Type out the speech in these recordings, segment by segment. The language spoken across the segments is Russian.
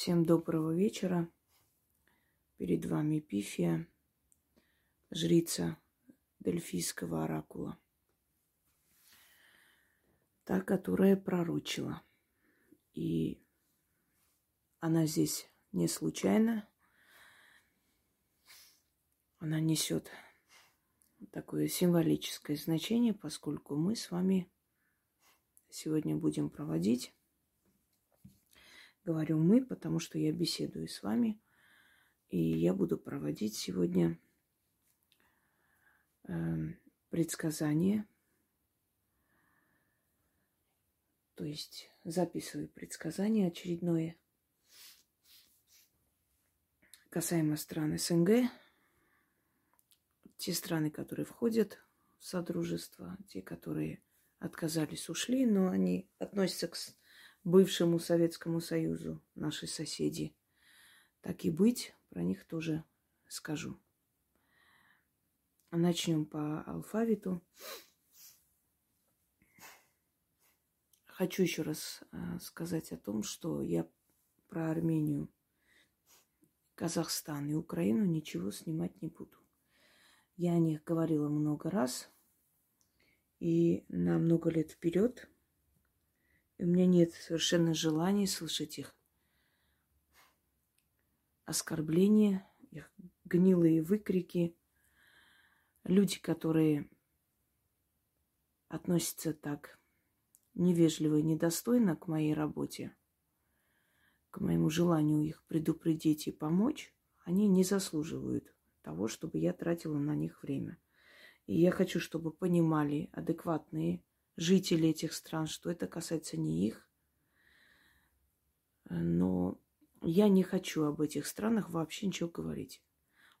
Всем доброго вечера. Перед вами Пифия, жрица Дельфийского оракула. Та, которая пророчила. И она здесь не случайно. Она несет такое символическое значение, поскольку мы с вами сегодня будем проводить Говорю мы, потому что я беседую с вами, и я буду проводить сегодня э, предсказания, то есть записываю предсказание очередное касаемо стран СНГ, те страны, которые входят в Содружество, те, которые отказались, ушли, но они относятся к бывшему Советскому Союзу, наши соседи. Так и быть, про них тоже скажу. Начнем по алфавиту. Хочу еще раз э, сказать о том, что я про Армению, Казахстан и Украину ничего снимать не буду. Я о них говорила много раз, и на много лет вперед и у меня нет совершенно желания слышать их оскорбления, их гнилые выкрики. Люди, которые относятся так невежливо и недостойно к моей работе, к моему желанию их предупредить и помочь, они не заслуживают того, чтобы я тратила на них время. И я хочу, чтобы понимали адекватные жителей этих стран, что это касается не их. Но я не хочу об этих странах вообще ничего говорить.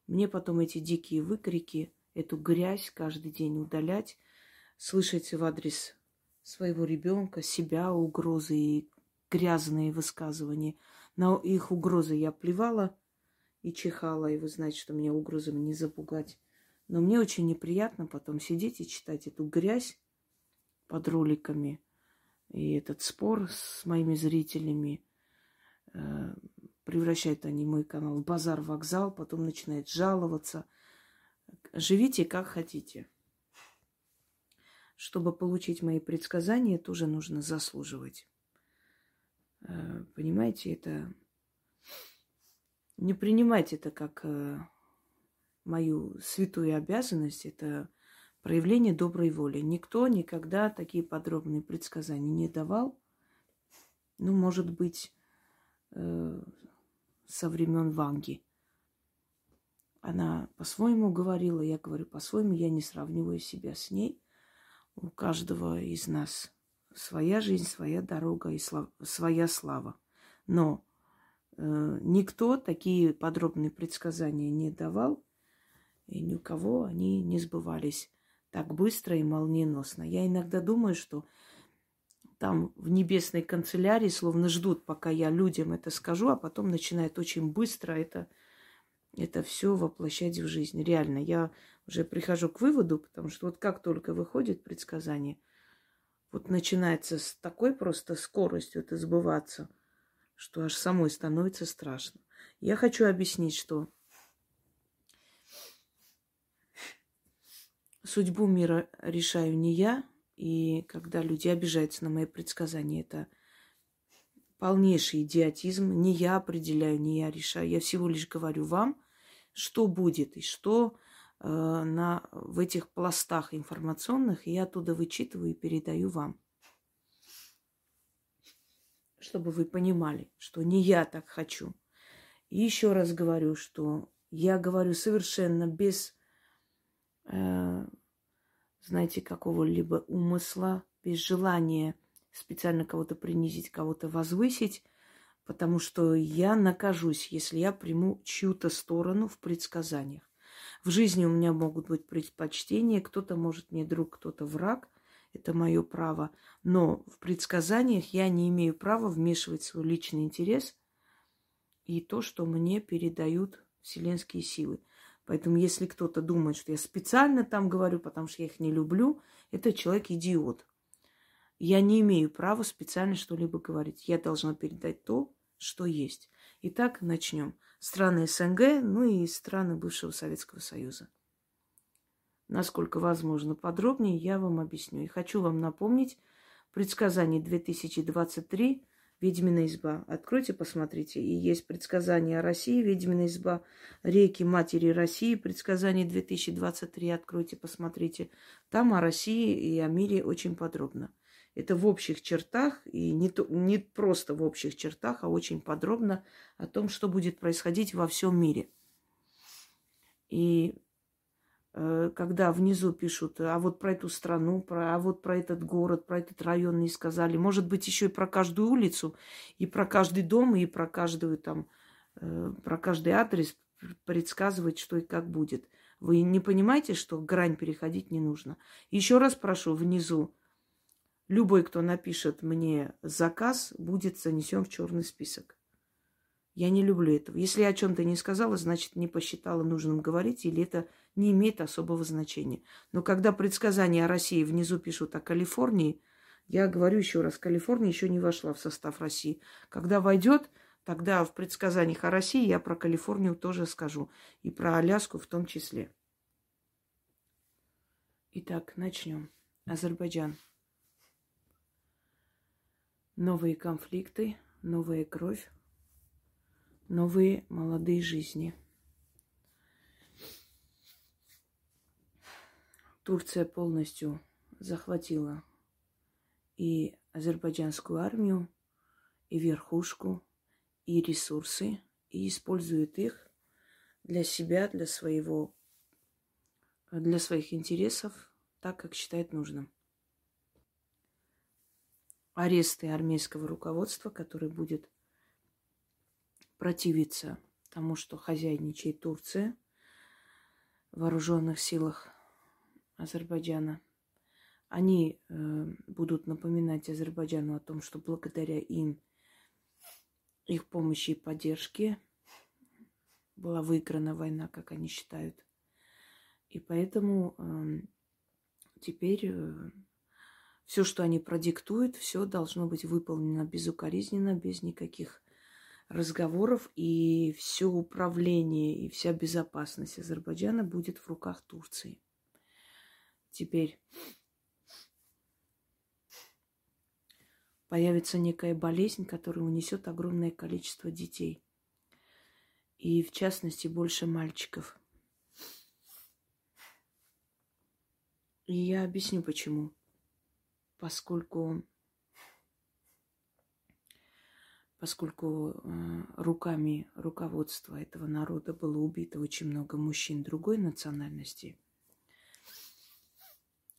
Мне потом эти дикие выкрики, эту грязь каждый день удалять, слышать в адрес своего ребенка, себя, угрозы и грязные высказывания. На их угрозы я плевала и чихала, и вы знаете, что меня угрозами не запугать. Но мне очень неприятно потом сидеть и читать эту грязь, под роликами. И этот спор с моими зрителями э, превращает они мой канал в базар-вокзал, потом начинает жаловаться. Живите как хотите. Чтобы получить мои предсказания, тоже нужно заслуживать. Э, понимаете, это... Не принимайте это как э, мою святую обязанность. Это проявление доброй воли. Никто никогда такие подробные предсказания не давал. Ну, может быть, э, со времен Ванги. Она по-своему говорила, я говорю по-своему, я не сравниваю себя с ней. У каждого из нас своя жизнь, своя дорога и слав... своя слава. Но э, никто такие подробные предсказания не давал, и ни у кого они не сбывались так быстро и молниеносно. Я иногда думаю, что там в небесной канцелярии словно ждут, пока я людям это скажу, а потом начинают очень быстро это, это все воплощать в жизнь. Реально, я уже прихожу к выводу, потому что вот как только выходит предсказание, вот начинается с такой просто скоростью это сбываться, что аж самой становится страшно. Я хочу объяснить, что Судьбу мира решаю не я, и когда люди обижаются на мои предсказания, это полнейший идиотизм. Не я определяю, не я решаю. Я всего лишь говорю вам, что будет и что э, на, в этих пластах информационных я оттуда вычитываю и передаю вам. Чтобы вы понимали, что не я так хочу. И еще раз говорю, что я говорю совершенно без э, знаете, какого-либо умысла, без желания специально кого-то принизить, кого-то возвысить, потому что я накажусь, если я приму чью-то сторону в предсказаниях. В жизни у меня могут быть предпочтения, кто-то может мне друг, кто-то враг, это мое право, но в предсказаниях я не имею права вмешивать свой личный интерес и то, что мне передают вселенские силы. Поэтому, если кто-то думает, что я специально там говорю, потому что я их не люблю, это человек идиот. Я не имею права специально что-либо говорить. Я должна передать то, что есть. Итак, начнем. Страны СНГ, ну и страны бывшего Советского Союза. Насколько возможно подробнее, я вам объясню. И хочу вам напомнить предсказание 2023 Ведьмина изба. Откройте, посмотрите. И есть предсказание о России, Ведьмина изба, реки Матери России, предсказание 2023. Откройте, посмотрите. Там о России и о мире очень подробно. Это в общих чертах, и не, то, не просто в общих чертах, а очень подробно о том, что будет происходить во всем мире. И когда внизу пишут, а вот про эту страну, про, а вот про этот город, про этот район не сказали. Может быть, еще и про каждую улицу, и про каждый дом, и про каждую там, э, про каждый адрес предсказывать, что и как будет. Вы не понимаете, что грань переходить не нужно. Еще раз прошу, внизу любой, кто напишет мне заказ, будет занесен в черный список. Я не люблю этого. Если я о чем-то не сказала, значит, не посчитала нужным говорить, или это не имеет особого значения. Но когда предсказания о России внизу пишут о Калифорнии, я говорю еще раз, Калифорния еще не вошла в состав России. Когда войдет, тогда в предсказаниях о России я про Калифорнию тоже скажу. И про Аляску в том числе. Итак, начнем. Азербайджан. Новые конфликты, новая кровь, новые молодые жизни – Турция полностью захватила и азербайджанскую армию, и верхушку, и ресурсы, и использует их для себя, для своего, для своих интересов, так, как считает нужным. Аресты армейского руководства, который будет противиться тому, что хозяйничает Турция в вооруженных силах Азербайджана. Они э, будут напоминать Азербайджану о том, что благодаря им, их помощи и поддержке была выиграна война, как они считают. И поэтому э, теперь э, все, что они продиктуют, все должно быть выполнено безукоризненно, без никаких разговоров, и все управление и вся безопасность Азербайджана будет в руках Турции теперь появится некая болезнь, которая унесет огромное количество детей. И в частности больше мальчиков. И я объясню почему. Поскольку поскольку э, руками руководства этого народа было убито очень много мужчин другой национальности –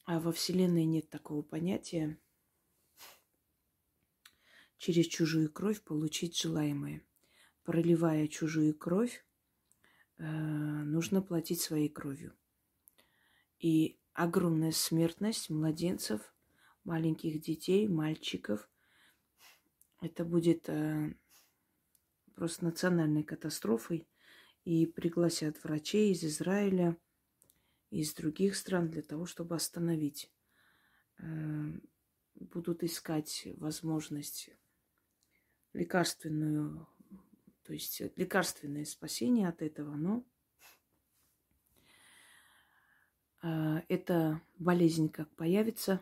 а во Вселенной нет такого понятия через чужую кровь получить желаемое. Проливая чужую кровь, э, нужно платить своей кровью. И огромная смертность младенцев, маленьких детей, мальчиков, это будет э, просто национальной катастрофой. И пригласят врачей из Израиля – из других стран для того, чтобы остановить. Эм, будут искать возможность лекарственную, то есть лекарственное спасение от этого, но э, эта болезнь как появится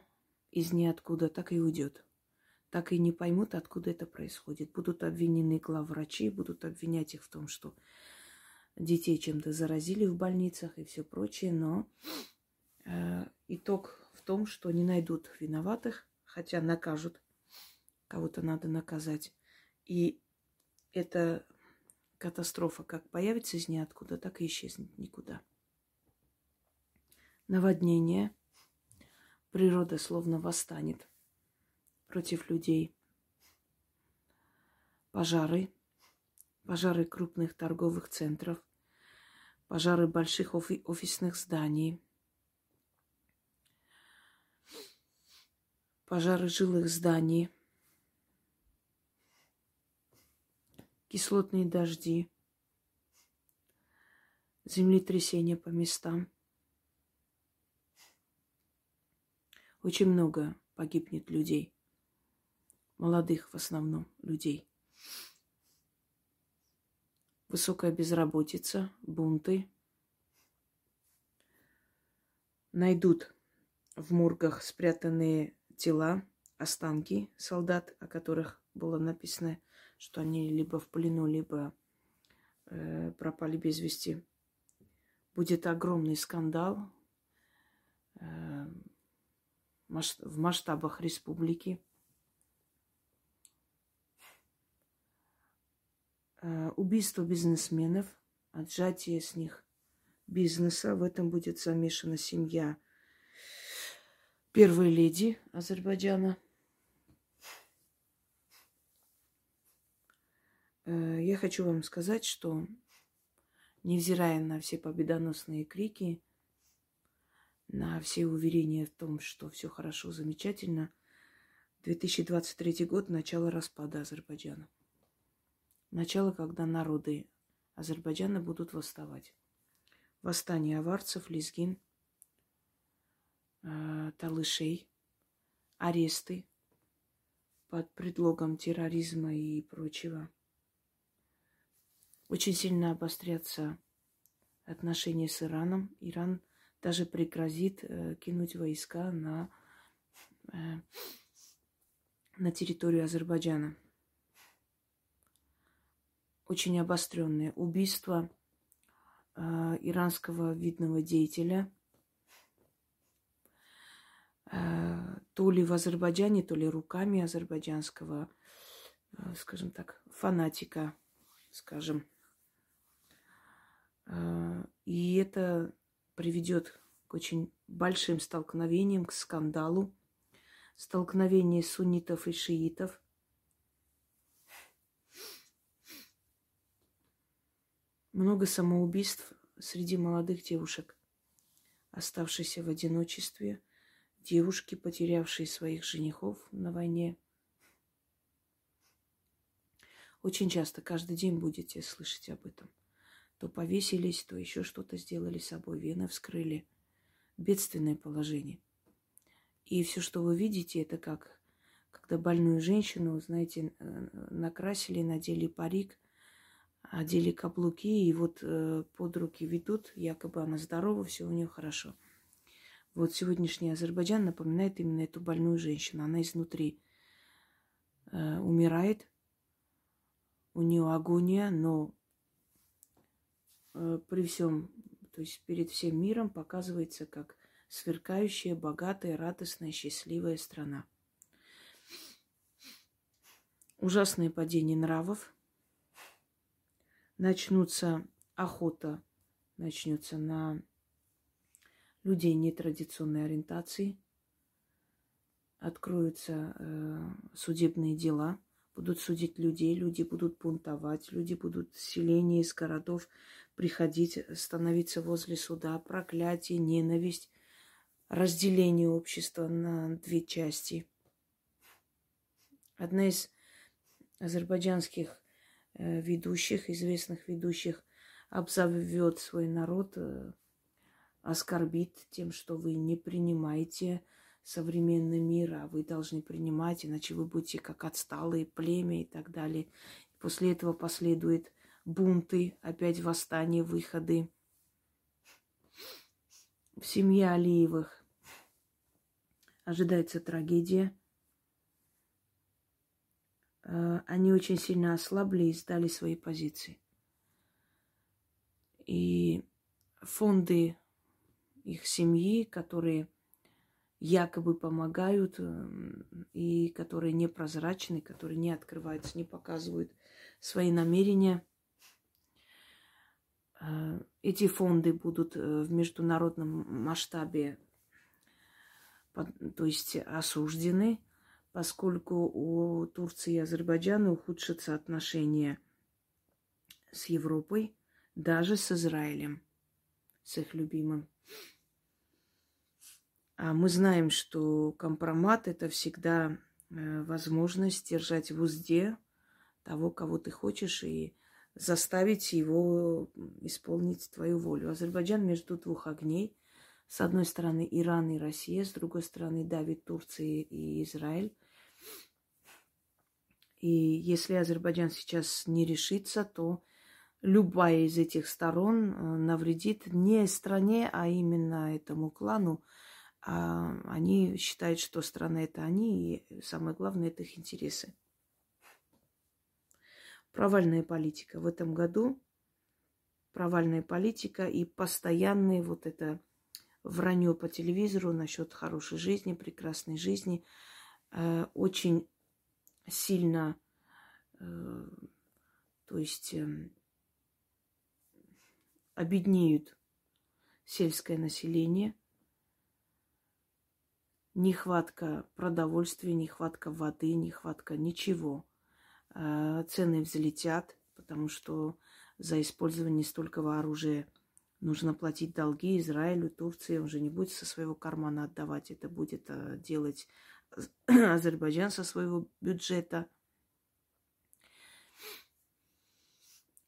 из ниоткуда, так и уйдет. Так и не поймут, откуда это происходит. Будут обвинены главврачи, будут обвинять их в том, что детей чем-то заразили в больницах и все прочее, но э, итог в том, что не найдут виноватых, хотя накажут, кого-то надо наказать. И эта катастрофа как появится из ниоткуда, так и исчезнет никуда. Наводнение. Природа словно восстанет против людей. Пожары. Пожары крупных торговых центров пожары больших офи- офисных зданий, пожары жилых зданий, кислотные дожди, землетрясения по местам. Очень много погибнет людей, молодых в основном людей. высокая безработица, бунты. Найдут в моргах спрятанные тела, останки солдат, о которых было написано, что они либо в плену, либо э, пропали без вести. Будет огромный скандал э, в масштабах республики. Убийство бизнесменов, отжатие с них бизнеса. В этом будет замешана семья первой леди Азербайджана. Э, я хочу вам сказать, что невзирая на все победоносные крики, на все уверения в том, что все хорошо, замечательно, 2023 год – начало распада Азербайджана. Начало, когда народы Азербайджана будут восставать. Восстание аварцев, лезгин, э, талышей, аресты под предлогом терроризма и прочего. Очень сильно обострятся отношения с Ираном. Иран даже пригрозит э, кинуть войска на, э, на территорию Азербайджана очень обостренное убийство э, иранского видного деятеля. Э, то ли в Азербайджане, то ли руками азербайджанского, э, скажем так, фанатика, скажем. И это приведет к очень большим столкновениям, к скандалу, столкновение суннитов и шиитов – Много самоубийств среди молодых девушек, оставшихся в одиночестве, девушки, потерявшие своих женихов на войне. Очень часто, каждый день будете слышать об этом. То повесились, то еще что-то сделали с собой, вены вскрыли. Бедственное положение. И все, что вы видите, это как, когда больную женщину, знаете, накрасили, надели парик – одели каблуки и вот э, под руки ведут, якобы она здорова, все у нее хорошо. Вот сегодняшний Азербайджан напоминает именно эту больную женщину. Она изнутри э, умирает, у нее агония, но э, при всем, то есть перед всем миром показывается как сверкающая, богатая, радостная, счастливая страна. Ужасное падение нравов – начнутся охота, начнется на людей нетрадиционной ориентации, откроются э, судебные дела, будут судить людей, люди будут бунтовать, люди будут с селения из городов приходить, становиться возле суда, проклятие, ненависть, разделение общества на две части. Одна из азербайджанских ведущих, известных ведущих, обзовет свой народ, э, оскорбит тем, что вы не принимаете современный мир, а вы должны принимать, иначе вы будете как отсталые племя и так далее. После этого последует бунты, опять восстание, выходы. В семье Алиевых ожидается трагедия – Э, они очень сильно ослабли и сдали свои позиции. И фонды их семьи, которые якобы помогают э, и которые непрозрачны, которые не открываются, не показывают свои намерения. Э, эти фонды будут в международном масштабе, то есть осуждены – поскольку у Турции и Азербайджана ухудшатся отношения с Европой, даже с Израилем, с их любимым. А мы знаем, что компромат – это всегда э, возможность держать в узде того, кого ты хочешь, и заставить его исполнить твою волю. Азербайджан между двух огней. С одной стороны Иран и Россия, с другой стороны давит Турция и Израиль. И если Азербайджан сейчас не решится, то любая из этих сторон э, навредит не стране, а именно этому клану. А они считают, что страна это они, и самое главное это их интересы. Провальная политика в этом году. Провальная политика и постоянное вот это вранье по телевизору насчет хорошей жизни, прекрасной жизни. Э, очень сильно, э, то есть эм, обеднеют сельское население, нехватка продовольствия, нехватка воды, нехватка ничего. А, цены взлетят, потому что за использование столького оружия нужно платить долги Израилю, Турции. Он же не будет со своего кармана отдавать. Это будет а, делать Азербайджан со своего бюджета –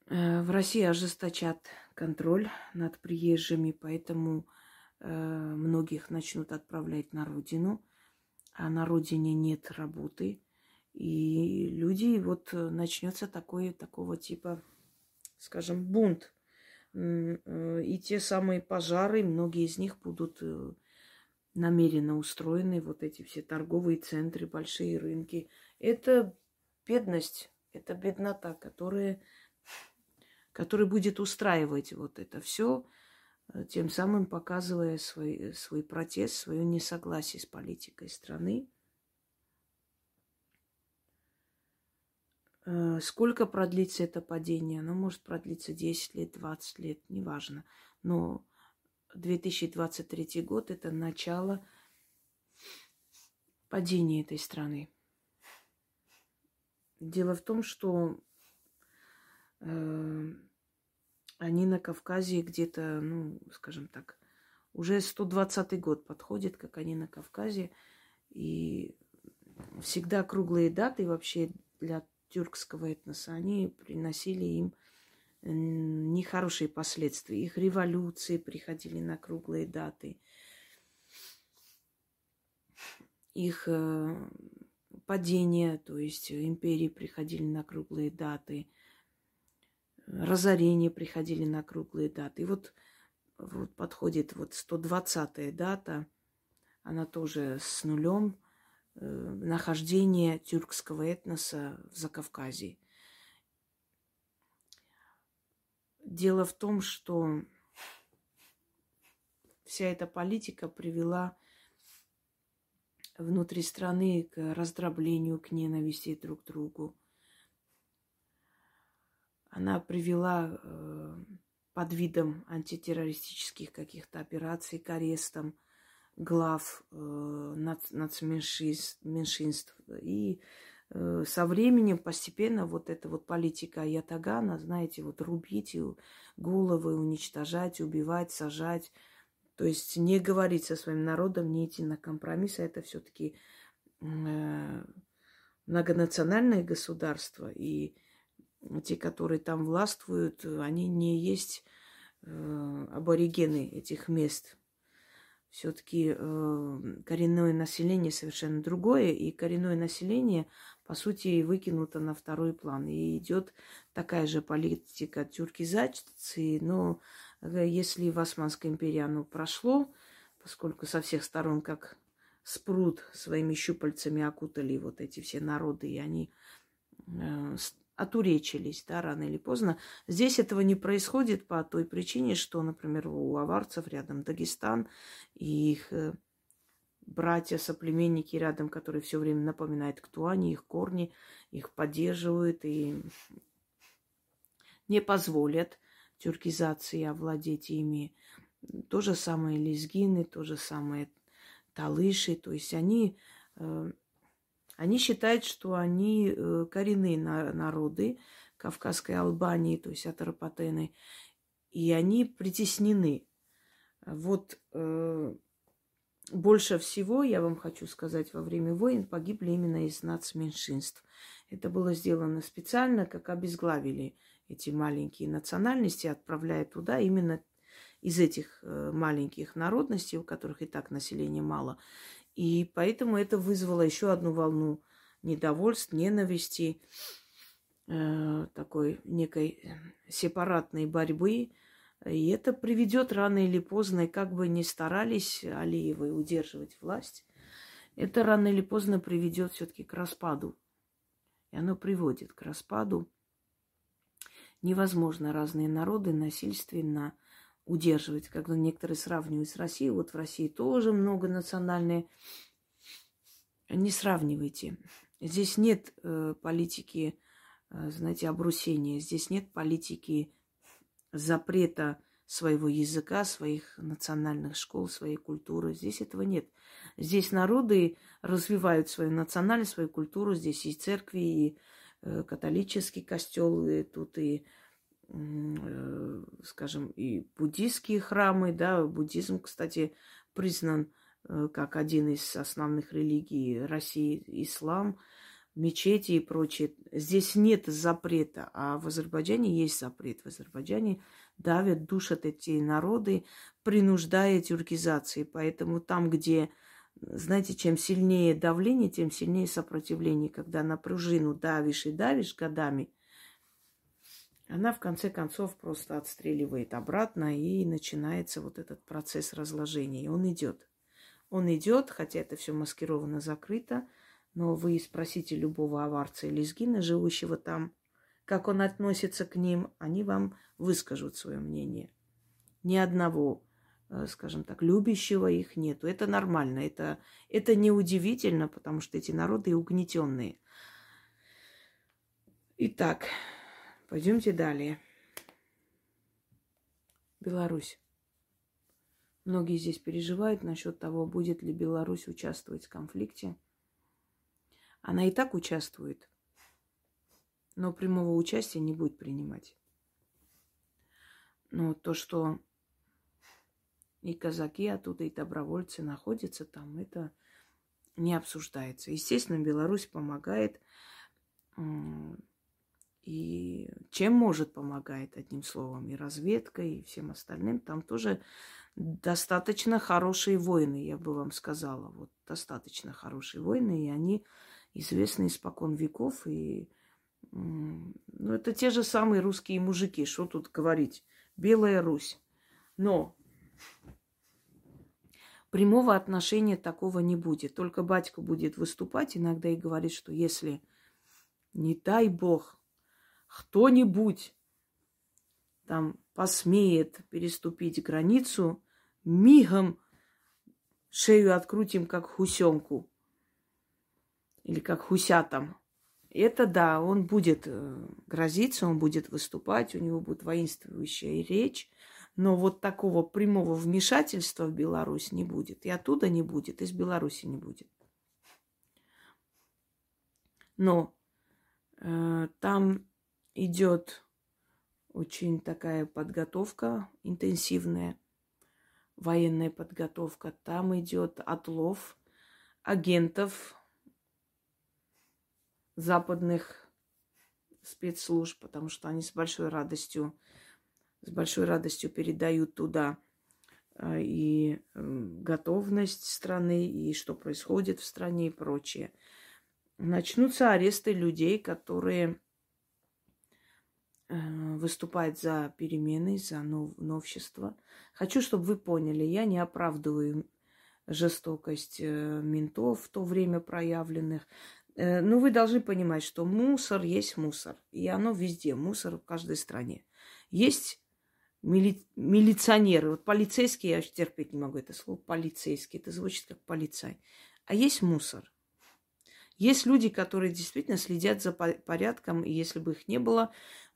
Э, в России ожесточат контроль над приезжими, поэтому э, многих начнут отправлять на родину, а на родине нет работы. И люди, вот э, начнется такое, такого типа, скажем, бунт. И те самые пожары, многие из них будут намеренно устроены, вот эти все торговые центры, большие рынки. Это бедность, это беднота, которая который будет устраивать вот это все, э, тем самым показывая свой, свой протест, свое несогласие с политикой страны. Э, сколько продлится это падение? Оно может продлиться 10 лет, 20 лет, неважно. Но 2023 год – это начало падения этой страны. Дело в том, что э, они на Кавказе где-то, ну, скажем так, уже 120-й год подходит, как они на Кавказе. И всегда круглые даты вообще для тюркского этноса, они приносили им нехорошие последствия. Их революции приходили на круглые даты. Их э, падение, то есть империи приходили на круглые даты – разорения приходили на круглые даты. И вот, вот подходит вот 120-я дата, она тоже с нулем э, нахождение тюркского этноса в Закавказье. Дело в том, что вся эта политика привела внутри страны к раздроблению, к ненависти друг к другу она привела э, под видом антитеррористических каких-то операций к арестам глав э, меньшинств. И со временем постепенно вот эта вот политика Ятагана, знаете, вот рубить головы, уничтожать, убивать, сажать, то есть не говорить со своим народом, не идти на компромисс, а это все-таки э, многонациональное государство, и те, которые там властвуют, они не есть э, аборигены этих мест. Все-таки э, коренное население совершенно другое, и коренное население, по сути, выкинуто на второй план. И идет такая же политика тюркизации, но э, если в Османской империи оно прошло, поскольку со всех сторон, как спрут, своими щупальцами окутали вот эти все народы, и они э, отуречились, да, рано или поздно. Здесь этого не происходит по той причине, что, например, у аварцев рядом Дагестан и их э, братья, соплеменники рядом, которые все время напоминают, кто они, их корни, их поддерживают и не позволят тюркизации овладеть ими. То же самое лезгины, то же самое талыши. То есть они э, они считают, что они э, коренные народы Кавказской Албании, то есть Атарапатены, и они притеснены. Вот э, больше всего, я вам хочу сказать, во время войн погибли именно из нацменьшинств. Это было сделано специально, как обезглавили эти маленькие национальности, отправляя туда именно из этих э, маленьких народностей, у которых и так населения мало, и поэтому это вызвало еще одну волну недовольств, ненависти. э, такой некой сепаратной борьбы. И это приведет рано или поздно, и как бы ни старались Алиевы удерживать власть, это рано или поздно приведет все-таки к распаду. И оно приводит к распаду. Невозможно разные народы насильственно удерживать. Когда некоторые сравнивают с Россией, вот в России тоже много национальные. Не сравнивайте. Здесь нет э, политики, э, знаете, обрусения. Здесь нет политики запрета своего языка, своих национальных школ, своей культуры. Здесь этого нет. Здесь народы развивают свою национальность, свою культуру. Здесь и церкви, и э, католический костел, и тут и, скажем, и буддийские храмы. Да, буддизм, кстати, признан э, как один из основных религий России, ислам мечети и прочее. Здесь нет запрета, а в Азербайджане есть запрет. В Азербайджане давят, душат эти народы, принуждая тюркизации. Поэтому там, где, знаете, чем сильнее давление, тем сильнее сопротивление. Когда на пружину давишь и давишь годами, она в конце концов просто отстреливает обратно, и начинается вот этот процесс разложения. И он идет. Он идет, хотя это все маскировано, закрыто – но вы спросите любого аварца или сгина, живущего там, как он относится к ним, они вам выскажут свое мнение. Ни одного, э, скажем так, любящего их нету. Это нормально, это, это неудивительно, потому что эти народы угнетенные. Итак, пойдемте далее. Беларусь. Многие здесь переживают насчет того, будет ли Беларусь участвовать в конфликте. Она и так участвует, но прямого участия не будет принимать. Но то, что и казаки оттуда, и добровольцы находятся там, это не обсуждается. Естественно, Беларусь помогает. И чем может помогает, одним словом, и разведкой, и всем остальным. Там тоже достаточно хорошие воины, я бы вам сказала. Вот достаточно хорошие воины, и они известны испокон веков. И ну, это те же самые русские мужики, что тут говорить. Белая Русь. Но прямого отношения такого не будет. Только батька будет выступать иногда и говорить, что если, не дай бог, кто-нибудь там посмеет переступить границу, мигом шею открутим, как хусенку или как хусятам. Это да, он будет э, грозиться, он будет выступать, у него будет воинствующая речь, но вот такого прямого вмешательства в Беларусь не будет. И оттуда не будет, из Беларуси не будет. Но э, там идет очень такая подготовка интенсивная, военная подготовка. Там идет отлов агентов западных спецслужб, потому что они с большой радостью, с большой радостью передают туда э, и готовность страны, и что происходит в стране и прочее. Начнутся аресты людей, которые э, выступают за перемены, за нов- новшество. Хочу, чтобы вы поняли, я не оправдываю жестокость э, ментов в то время проявленных. Э, ну, вы должны понимать, что мусор есть мусор. И оно везде. Мусор в каждой стране. Есть мили... милиционеры. Вот полицейские, я терпеть не могу это слово, полицейский. Это звучит как полицай. А есть мусор. Есть люди, которые действительно следят за порядком, и если бы их не было,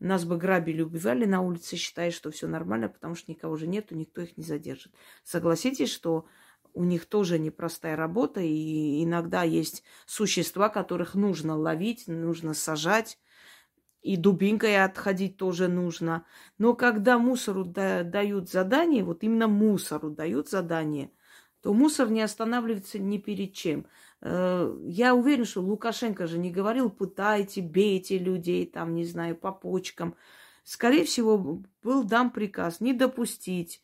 нас бы грабили, убивали на улице, считая, что все нормально, потому что никого же нету, никто их не задержит. Согласитесь, что у них тоже непростая работа, и иногда есть существа, которых нужно ловить, нужно сажать, и дубинкой отходить тоже нужно. Но когда мусору да, дают задание, вот именно мусору дают задание, то мусор не останавливается ни перед чем. Э, я уверен, что Лукашенко же не говорил, пытайте, бейте людей, там, не знаю, по почкам. Скорее всего, был дан приказ не допустить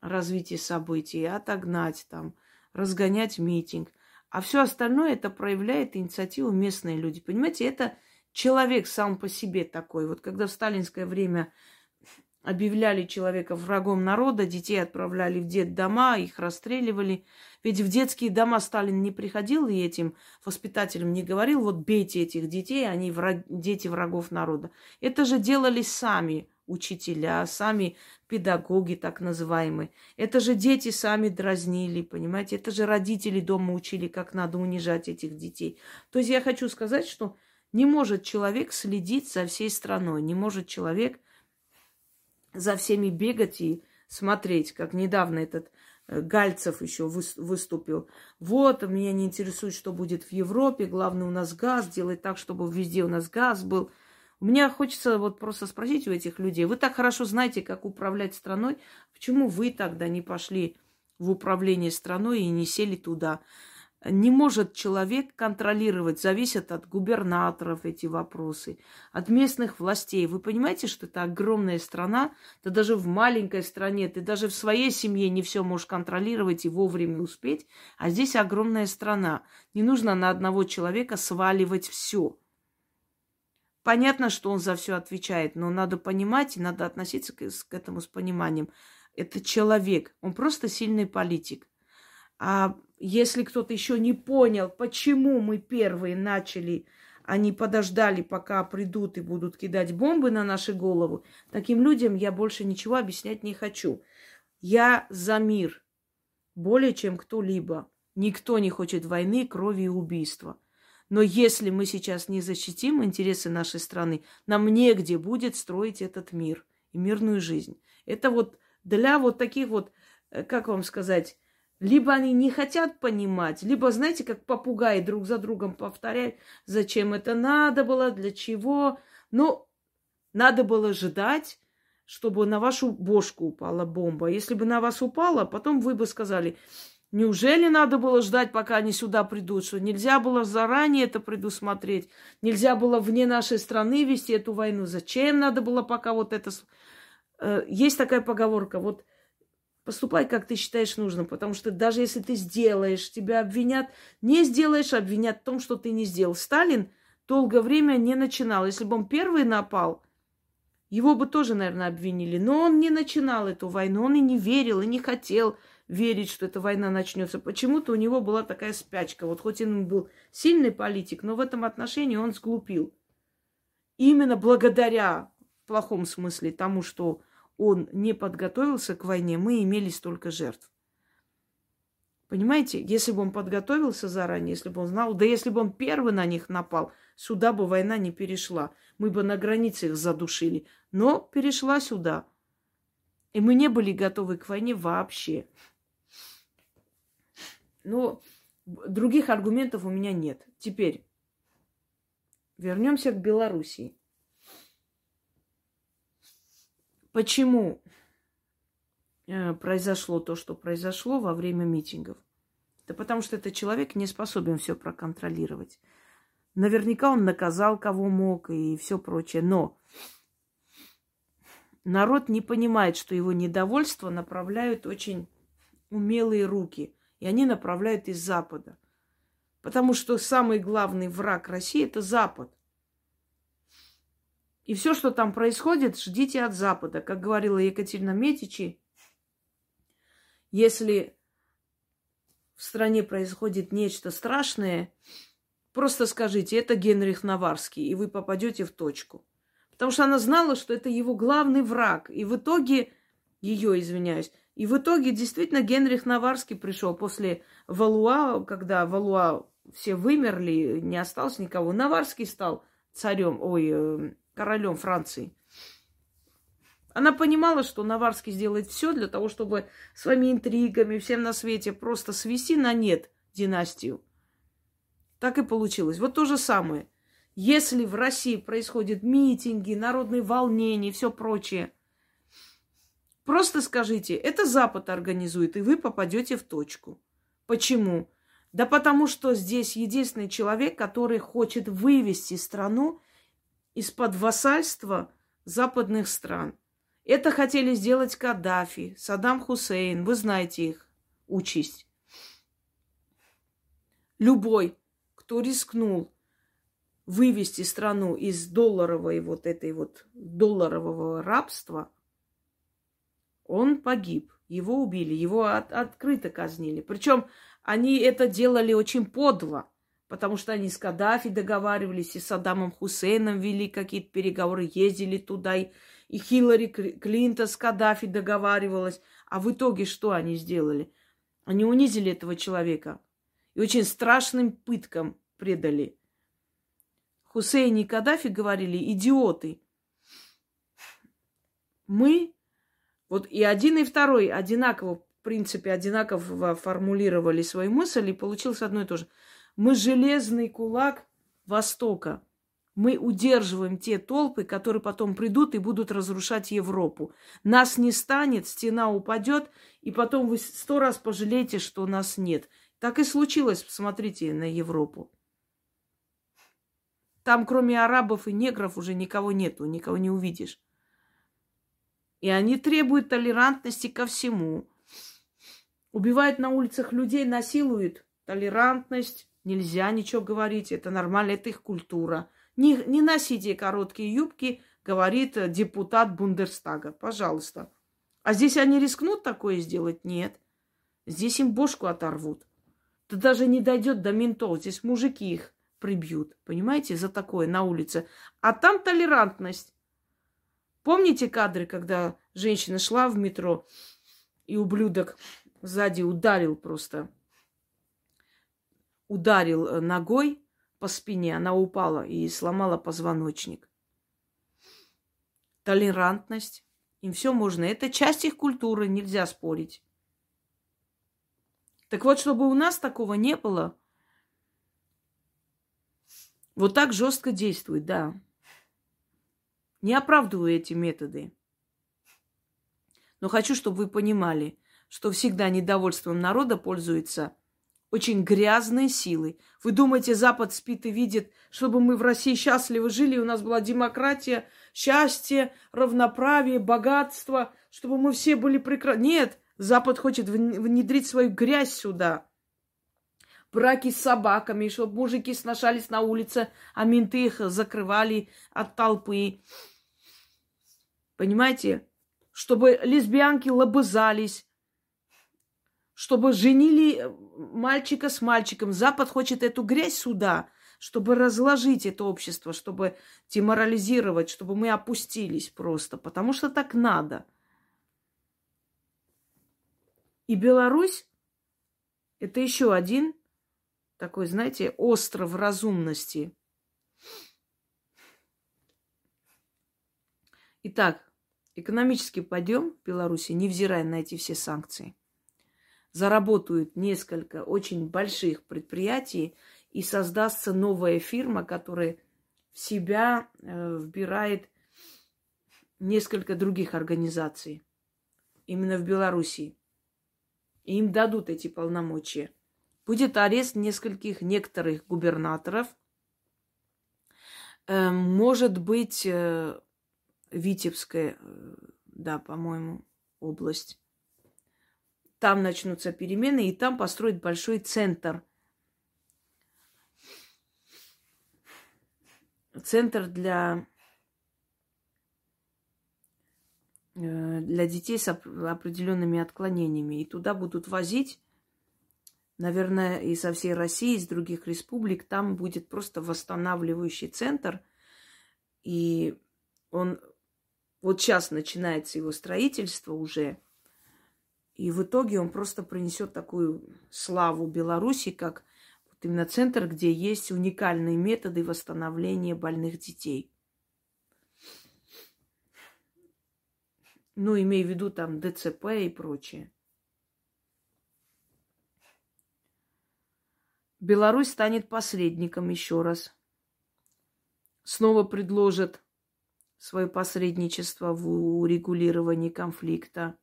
развитие событий, отогнать там, разгонять митинг. А все остальное это проявляет инициативу местные люди. Понимаете, это человек сам по себе такой. Вот когда в сталинское время объявляли человека врагом народа, детей отправляли в детдома, их расстреливали. Ведь в детские дома Сталин не приходил и этим воспитателям не говорил, вот бейте этих детей, они враг, дети врагов народа. Это же делали сами учителя, сами педагоги так называемые. Это же дети сами дразнили, понимаете? Это же родители дома учили, как надо унижать этих детей. То есть я хочу сказать, что не может человек следить за всей страной, не может человек за всеми бегать и смотреть, как недавно этот э, Гальцев еще выступил. Вот, меня не интересует, что будет в Европе. Главное, у нас газ. Делать так, чтобы везде у нас газ был. У меня хочется вот просто спросить у этих людей. Вы так хорошо знаете, как управлять страной. Почему вы тогда не пошли в управление страной и не сели туда? Не может человек контролировать, зависят от губернаторов эти вопросы, от местных властей. Вы понимаете, что это огромная страна, ты даже в маленькой стране, ты даже в своей семье не все можешь контролировать и вовремя успеть, а здесь огромная страна. Не нужно на одного человека сваливать все. Понятно, что он за все отвечает, но надо понимать и надо относиться к, к этому с пониманием. Это человек, он просто сильный политик. А если кто-то еще не понял, почему мы первые начали, они подождали, пока придут и будут кидать бомбы на наши головы, таким людям я больше ничего объяснять не хочу. Я за мир более чем кто-либо. Никто не хочет войны, крови и убийства. Но если мы сейчас не защитим интересы нашей страны, нам негде будет строить этот мир и мирную жизнь. Это вот для вот таких вот, э, как вам сказать, либо они не хотят понимать, либо, знаете, как попугаи друг за другом повторяют, зачем это надо было, для чего. Но надо было ждать, чтобы на вашу бошку упала бомба. Если бы на вас упала, потом вы бы сказали, неужели надо было ждать, пока они сюда придут, что нельзя было заранее это предусмотреть, нельзя было вне нашей страны вести эту войну, зачем надо было пока вот это... Э, есть такая поговорка, вот Поступай, как ты считаешь нужным, потому что даже если ты сделаешь, тебя обвинят. Не сделаешь, обвинят в том, что ты не сделал. Сталин долгое время не начинал. Если бы он первый напал, его бы тоже, наверное, обвинили. Но он не начинал эту войну, он и не верил, и не хотел верить, что эта война начнется. Почему-то у него была такая спячка. Вот хоть он был сильный политик, но в этом отношении он сглупил. Именно благодаря, в плохом смысле, тому, что он не подготовился к войне, мы имели столько жертв. Понимаете, если бы он подготовился заранее, если бы он знал, да если бы он первый на них напал, сюда бы война не перешла. Мы бы на границе их задушили. Но перешла сюда. И мы не были готовы к войне вообще. Но других аргументов у меня нет. Теперь вернемся к Белоруссии. Почему э, произошло то, что произошло во время митингов? Да потому что этот человек не способен все проконтролировать. Наверняка он наказал, кого мог и все прочее. Но народ не понимает, что его недовольство направляют очень умелые руки. И они направляют из Запада. Потому что самый главный враг России – это Запад. И все, что там происходит, ждите от Запада. Как говорила Екатерина Метичи, если в стране происходит нечто страшное, просто скажите, это Генрих Наварский, и вы попадете в точку. Потому что она знала, что это его главный враг. И в итоге, ее, извиняюсь, и в итоге действительно Генрих Наварский пришел после Валуа, когда Валуа все вымерли, не осталось никого. Наварский стал царем, ой, э, королем Франции. Она понимала, что Наварский сделает все для того, чтобы своими интригами всем на свете просто свести на нет династию. Так и получилось. Вот то же самое. Если в России происходят митинги, народные волнения и все прочее, просто скажите, это Запад организует, и вы попадете в точку. Почему? Да потому что здесь единственный человек, который хочет вывести страну из-под вассальства западных стран. Это хотели сделать Каддафи, Саддам Хусейн. Вы знаете их участь. Любой, кто рискнул вывести страну из долларовой вот этой вот долларового рабства, он погиб. Его убили, его от, открыто казнили. Причем они это делали очень подло, потому что они с Каддафи договаривались, и с Саддамом Хусейном вели какие-то переговоры, ездили туда, и, и Хиллари Клинтон с Каддафи договаривалась. А в итоге что они сделали? Они унизили этого человека и очень страшным пыткам предали. Хусейн и Каддафи говорили, идиоты. Мы, вот и один, и второй одинаково в принципе, одинаково формулировали свою мысль, и получилось одно и то же. Мы железный кулак Востока. Мы удерживаем те толпы, которые потом придут и будут разрушать Европу. Нас не станет, стена упадет, и потом вы сто раз пожалеете, что нас нет. Так и случилось, посмотрите на Европу. Там, кроме арабов и негров, уже никого нету, никого не увидишь. И они требуют толерантности ко всему. Убивают на улицах людей, насилуют. Толерантность, нельзя ничего говорить, это нормально, это их культура. Не, не носите короткие юбки, говорит депутат Бундерстага. Пожалуйста. А здесь они рискнут такое сделать? Нет. Здесь им бошку оторвут. Это даже не дойдет до ментов. Здесь мужики их прибьют. Понимаете, за такое на улице. А там толерантность. Помните кадры, когда женщина шла в метро, и ублюдок сзади ударил просто, ударил э, ногой по спине, она упала и сломала позвоночник. Толерантность, им все можно. Это часть их культуры, нельзя спорить. Так вот, чтобы у нас такого не было, вот так жестко действует, да. Не оправдываю эти методы. Но хочу, чтобы вы понимали, что всегда недовольством народа пользуется очень грязные силы. Вы думаете, Запад спит и видит, чтобы мы в России счастливо жили, у нас была демократия, счастье, равноправие, богатство, чтобы мы все были прекрасны. Нет, Запад хочет внедрить свою грязь сюда. Браки с собаками, чтобы мужики сношались на улице, а менты их закрывали от толпы. Понимаете? Чтобы лесбиянки лобызались, чтобы женили мальчика с мальчиком. Запад хочет эту грязь сюда, чтобы разложить это общество, чтобы деморализировать, чтобы мы опустились просто, потому что так надо. И Беларусь – это еще один такой, знаете, остров разумности. Итак, экономический подъем Беларуси, невзирая на эти все санкции – заработают несколько очень больших предприятий и создастся новая фирма, которая в себя э, вбирает несколько других организаций. Именно в Белоруссии. И им дадут эти полномочия. Будет арест нескольких некоторых губернаторов. Э, может быть, э, Витебская, э, да, по-моему, область там начнутся перемены, и там построят большой центр. Центр для, э, для детей с определенными отклонениями. И туда будут возить, наверное, и со всей России, из других республик. Там будет просто восстанавливающий центр. И он вот сейчас начинается его строительство уже – и в итоге он просто принесет такую славу Беларуси, как вот именно центр, где есть уникальные методы восстановления больных детей. Ну, имею в виду там ДЦП и прочее. Беларусь станет посредником еще раз. Снова предложит свое посредничество в урегулировании конфликта.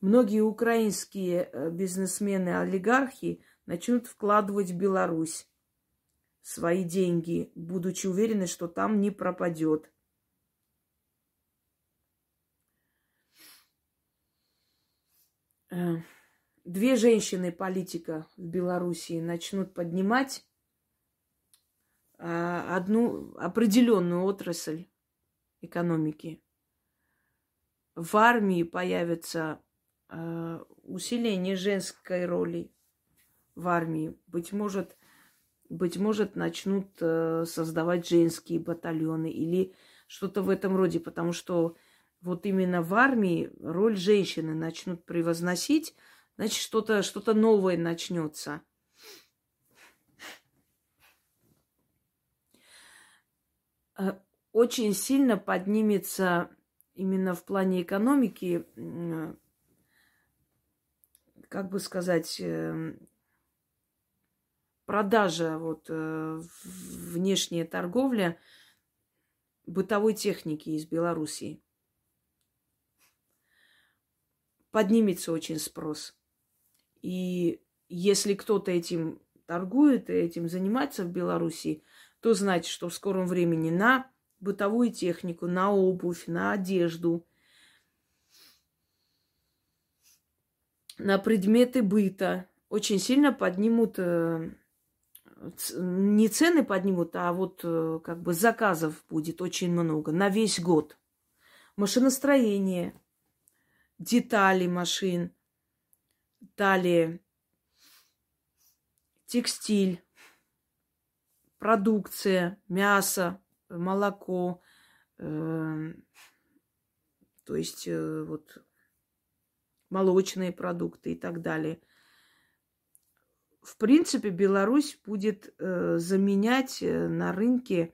Многие украинские э, бизнесмены-олигархи начнут вкладывать в Беларусь свои деньги, будучи уверены, что там не пропадет. Э, две женщины политика в Белоруссии начнут поднимать а, одну определенную отрасль экономики. В армии появится э, усиление женской роли в армии. Быть может, быть может, начнут э, создавать женские батальоны или что-то в этом роде, потому что вот именно в армии роль женщины начнут превозносить, значит, что-то что новое начнется. Э, очень сильно поднимется именно в плане экономики, как бы сказать, эм, продажа, вот э, внешняя торговля бытовой техники из Белоруссии. Поднимется очень спрос. И если кто-то этим торгует и этим занимается в Белоруссии, то значит, что в скором времени на бытовую технику, на обувь, на одежду, на предметы быта очень сильно поднимут э, не цены поднимут, а вот э, как бы заказов будет очень много на весь год. Машиностроение, детали машин, далее текстиль, продукция, мясо, молоко, э, то есть э, вот молочные продукты и так далее – в принципе, Беларусь будет э, заменять э, на рынке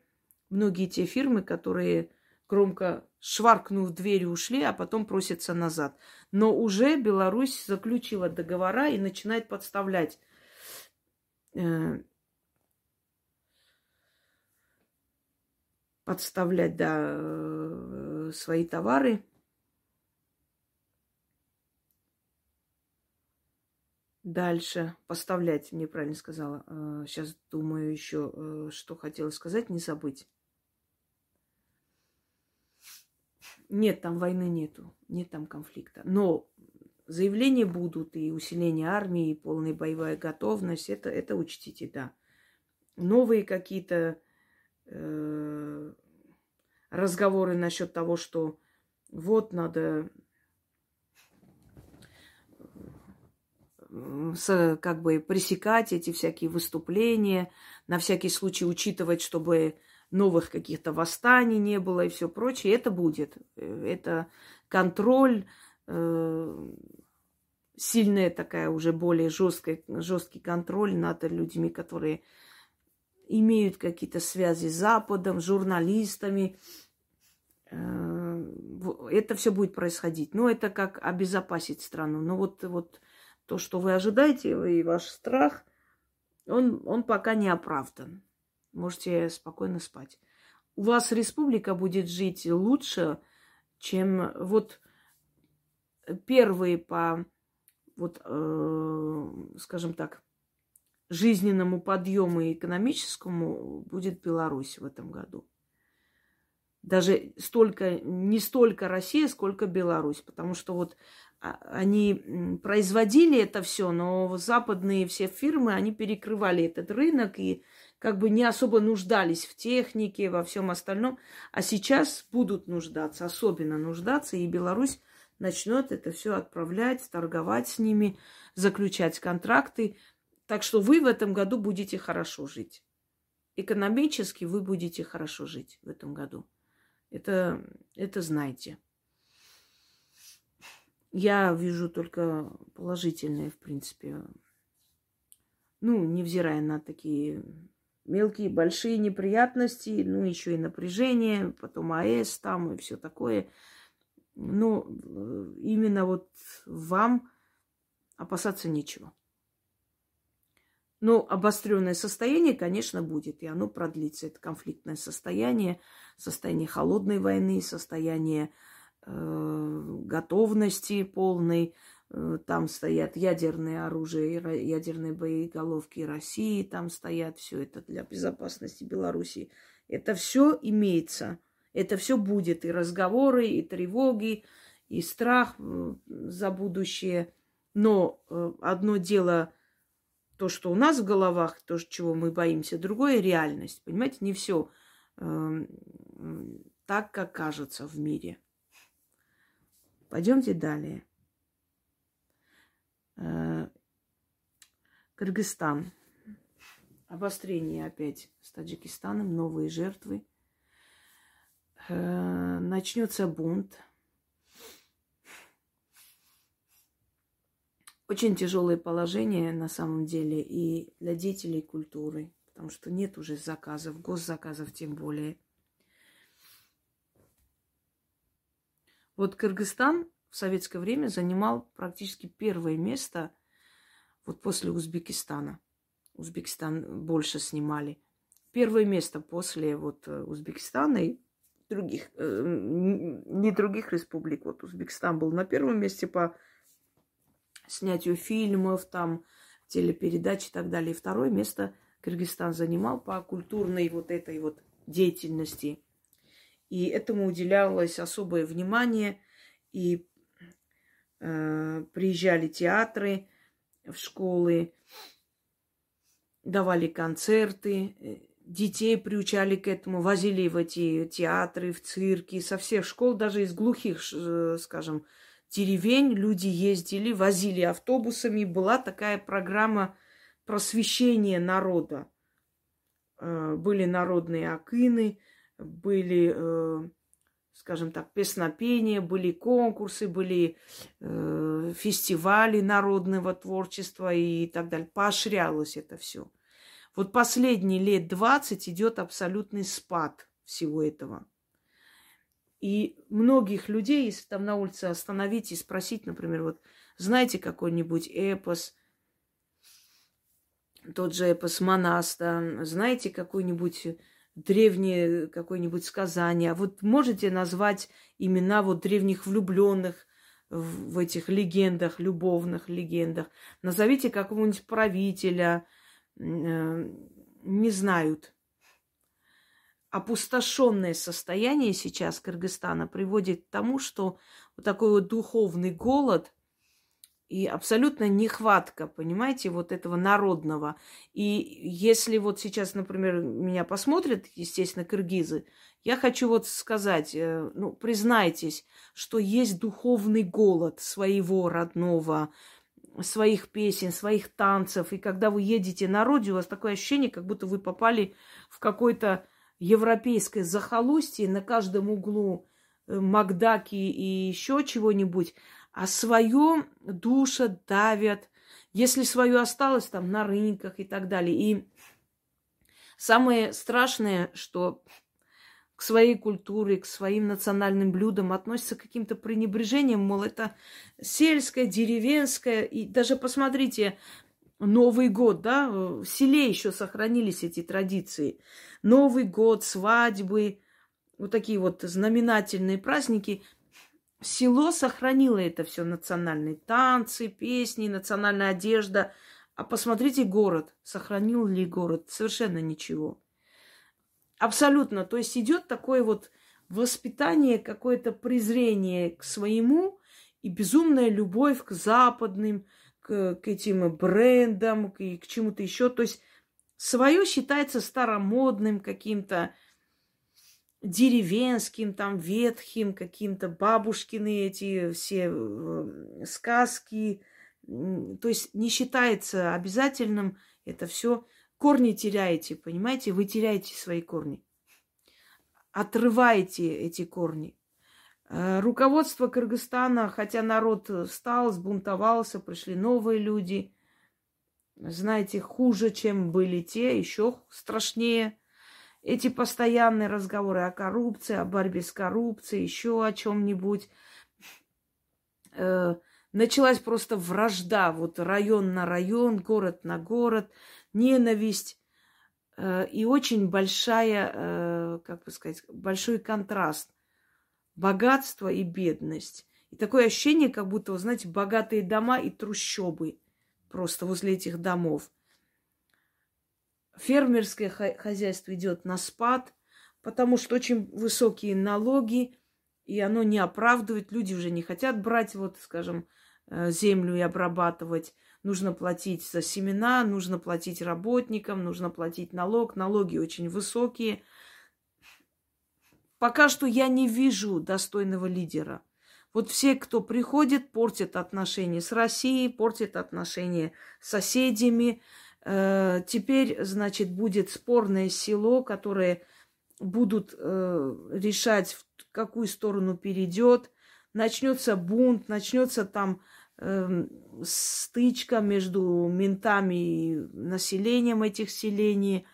многие те фирмы, которые громко шваркнув дверью ушли, а потом просятся назад. Но уже Беларусь заключила договора и начинает подставлять э, подставлять, да, э, свои товары Дальше поставлять, мне правильно сказала. Сейчас э, думаю еще, э, что хотела сказать, не забыть. Нет, там войны нету, нет там конфликта. Но заявления будут, и усиление армии, и полная боевая готовность, это, это учтите, да. Новые какие-то э, разговоры насчет того, что вот надо как бы пресекать эти всякие выступления, на всякий случай учитывать, чтобы новых каких-то восстаний не было и все прочее. Это будет. Это контроль, э, сильная такая уже более жесткая, жесткий контроль над людьми, которые имеют какие-то связи с Западом, журналистами. Э, это все будет происходить. Но это как обезопасить страну. Но вот, вот то, что вы ожидаете, и ваш страх, он, он пока не оправдан. Можете спокойно спать. У вас республика будет жить лучше, чем вот первые по, вот, э, скажем так, жизненному подъему и экономическому будет Беларусь в этом году. Даже столько, не столько Россия, сколько Беларусь. Потому что вот они производили это все, но западные все фирмы, они перекрывали этот рынок и как бы не особо нуждались в технике, во всем остальном. А сейчас будут нуждаться, особенно нуждаться, и Беларусь начнет это все отправлять, торговать с ними, заключать контракты. Так что вы в этом году будете хорошо жить. Экономически вы будете хорошо жить в этом году. Это, это знайте. Я вижу только положительные, в принципе. Ну, невзирая на такие мелкие, большие неприятности, ну, еще и напряжение, потом АЭС там и все такое. Но э, именно вот вам опасаться нечего. Но обостренное состояние, конечно, будет, и оно продлится. Это конфликтное состояние, состояние холодной войны, состояние готовности полной. Э, там стоят ядерные оружия, ядерные боеголовки России, там стоят все это для безопасности Беларуси. Это все имеется, это все будет, и разговоры, и тревоги, и страх э, за будущее. Но одно дело то, что у нас в головах, то, чего мы боимся, другое реальность. Понимаете, не все э, так, как кажется в мире. Пойдемте далее. Э, Кыргызстан. Обострение опять с Таджикистаном, новые жертвы. Э, начнется бунт. Очень тяжелое положение на самом деле и для деятелей культуры, потому что нет уже заказов, госзаказов тем более. Вот Кыргызстан в советское время занимал практически первое место вот после Узбекистана. Узбекистан больше снимали. Первое место после вот э, Узбекистана и других, э, не других республик. Вот Узбекистан был на первом месте по снятию фильмов, там, телепередач и так далее. И второе место Кыргызстан занимал по культурной вот этой вот деятельности. И этому уделялось особое внимание. И э, приезжали театры в школы, давали концерты, э, детей приучали к этому, возили в эти театры, в цирки, со всех школ, даже из глухих, э, скажем, деревень люди ездили, возили автобусами. Была такая программа просвещения народа. Э, были народные акины, были, э, скажем так, песнопения, были конкурсы, были э, фестивали народного творчества и так далее. Поощрялось это все. Вот последние лет 20 идет абсолютный спад всего этого. И многих людей, если там на улице остановить и спросить, например, вот знаете какой-нибудь эпос, тот же эпос Монаста, знаете какой-нибудь древнее какое-нибудь сказание, а вот можете назвать имена вот древних влюбленных в этих легендах, любовных легендах. Назовите какого-нибудь правителя, э, не знают. Опустошенное состояние сейчас Кыргызстана приводит к тому, что вот такой вот духовный голод – и абсолютно нехватка, понимаете, вот этого народного. И если вот сейчас, например, меня посмотрят, естественно, кыргызы, я хочу вот сказать, э, ну, признайтесь, что есть духовный голод своего родного, своих песен, своих танцев. И когда вы едете на родину, у вас такое ощущение, как будто вы попали в какое-то европейское захолустье, на каждом углу э, Макдаки и еще чего-нибудь а свое душа давят. Если свое осталось там на рынках и так далее. И самое страшное, что к своей культуре, к своим национальным блюдам относятся каким-то пренебрежением, мол, это сельское, деревенское. И даже посмотрите, Новый год, да, в селе еще сохранились эти традиции. Новый год, свадьбы, вот такие вот знаменательные праздники – село сохранило это все, национальные танцы, песни, национальная одежда. А посмотрите город, сохранил ли город? Совершенно ничего. Абсолютно. То есть идет такое вот воспитание, какое-то презрение к своему и безумная любовь к западным, к, к этим брендам, к, к чему-то еще. То есть свое считается старомодным каким-то, деревенским, там, ветхим, каким-то бабушкины эти все э, сказки. То есть не считается обязательным это все. Корни теряете, понимаете? Вы теряете свои корни. Отрываете эти корни. Э, руководство Кыргызстана, хотя народ встал, сбунтовался, пришли новые люди, знаете, хуже, чем были те, еще страшнее – эти постоянные разговоры о коррупции, о борьбе с коррупцией, еще о чем-нибудь. Э, началась просто вражда, вот район на район, город на город, ненависть э, и очень большая, э, как бы сказать, большой контраст. Богатство и бедность. И такое ощущение, как будто, вы знаете, богатые дома и трущобы просто возле этих домов – фермерское хозяйство идет на спад, потому что очень высокие налоги, и оно не оправдывает. Люди уже не хотят брать, вот, скажем, э, землю и обрабатывать. нужно платить за семена, нужно платить работникам, нужно платить налог. Налоги очень высокие. Пока что я не вижу достойного лидера. Вот все, кто приходит, портят отношения с Россией, портят отношения с соседями. Э, теперь, значит, будет спорное село, которое будут э, решать, в какую сторону перейдет. Начнется бунт, начнется там э, стычка между ментами и населением этих селений,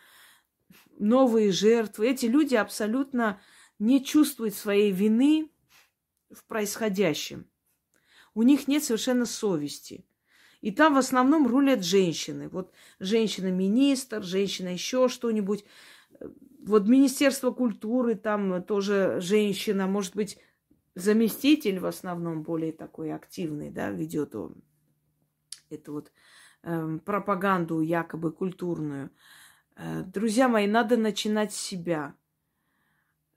новые жертвы. Эти люди абсолютно не чувствуют своей вины в происходящем. У них нет совершенно совести. И там в основном рулят женщины. Вот женщина-министр, женщина еще что-нибудь. Вот Министерство культуры, там тоже женщина, может быть, заместитель в основном более такой активный, да, ведет он эту вот э, пропаганду якобы культурную. Э, друзья мои, надо начинать с себя.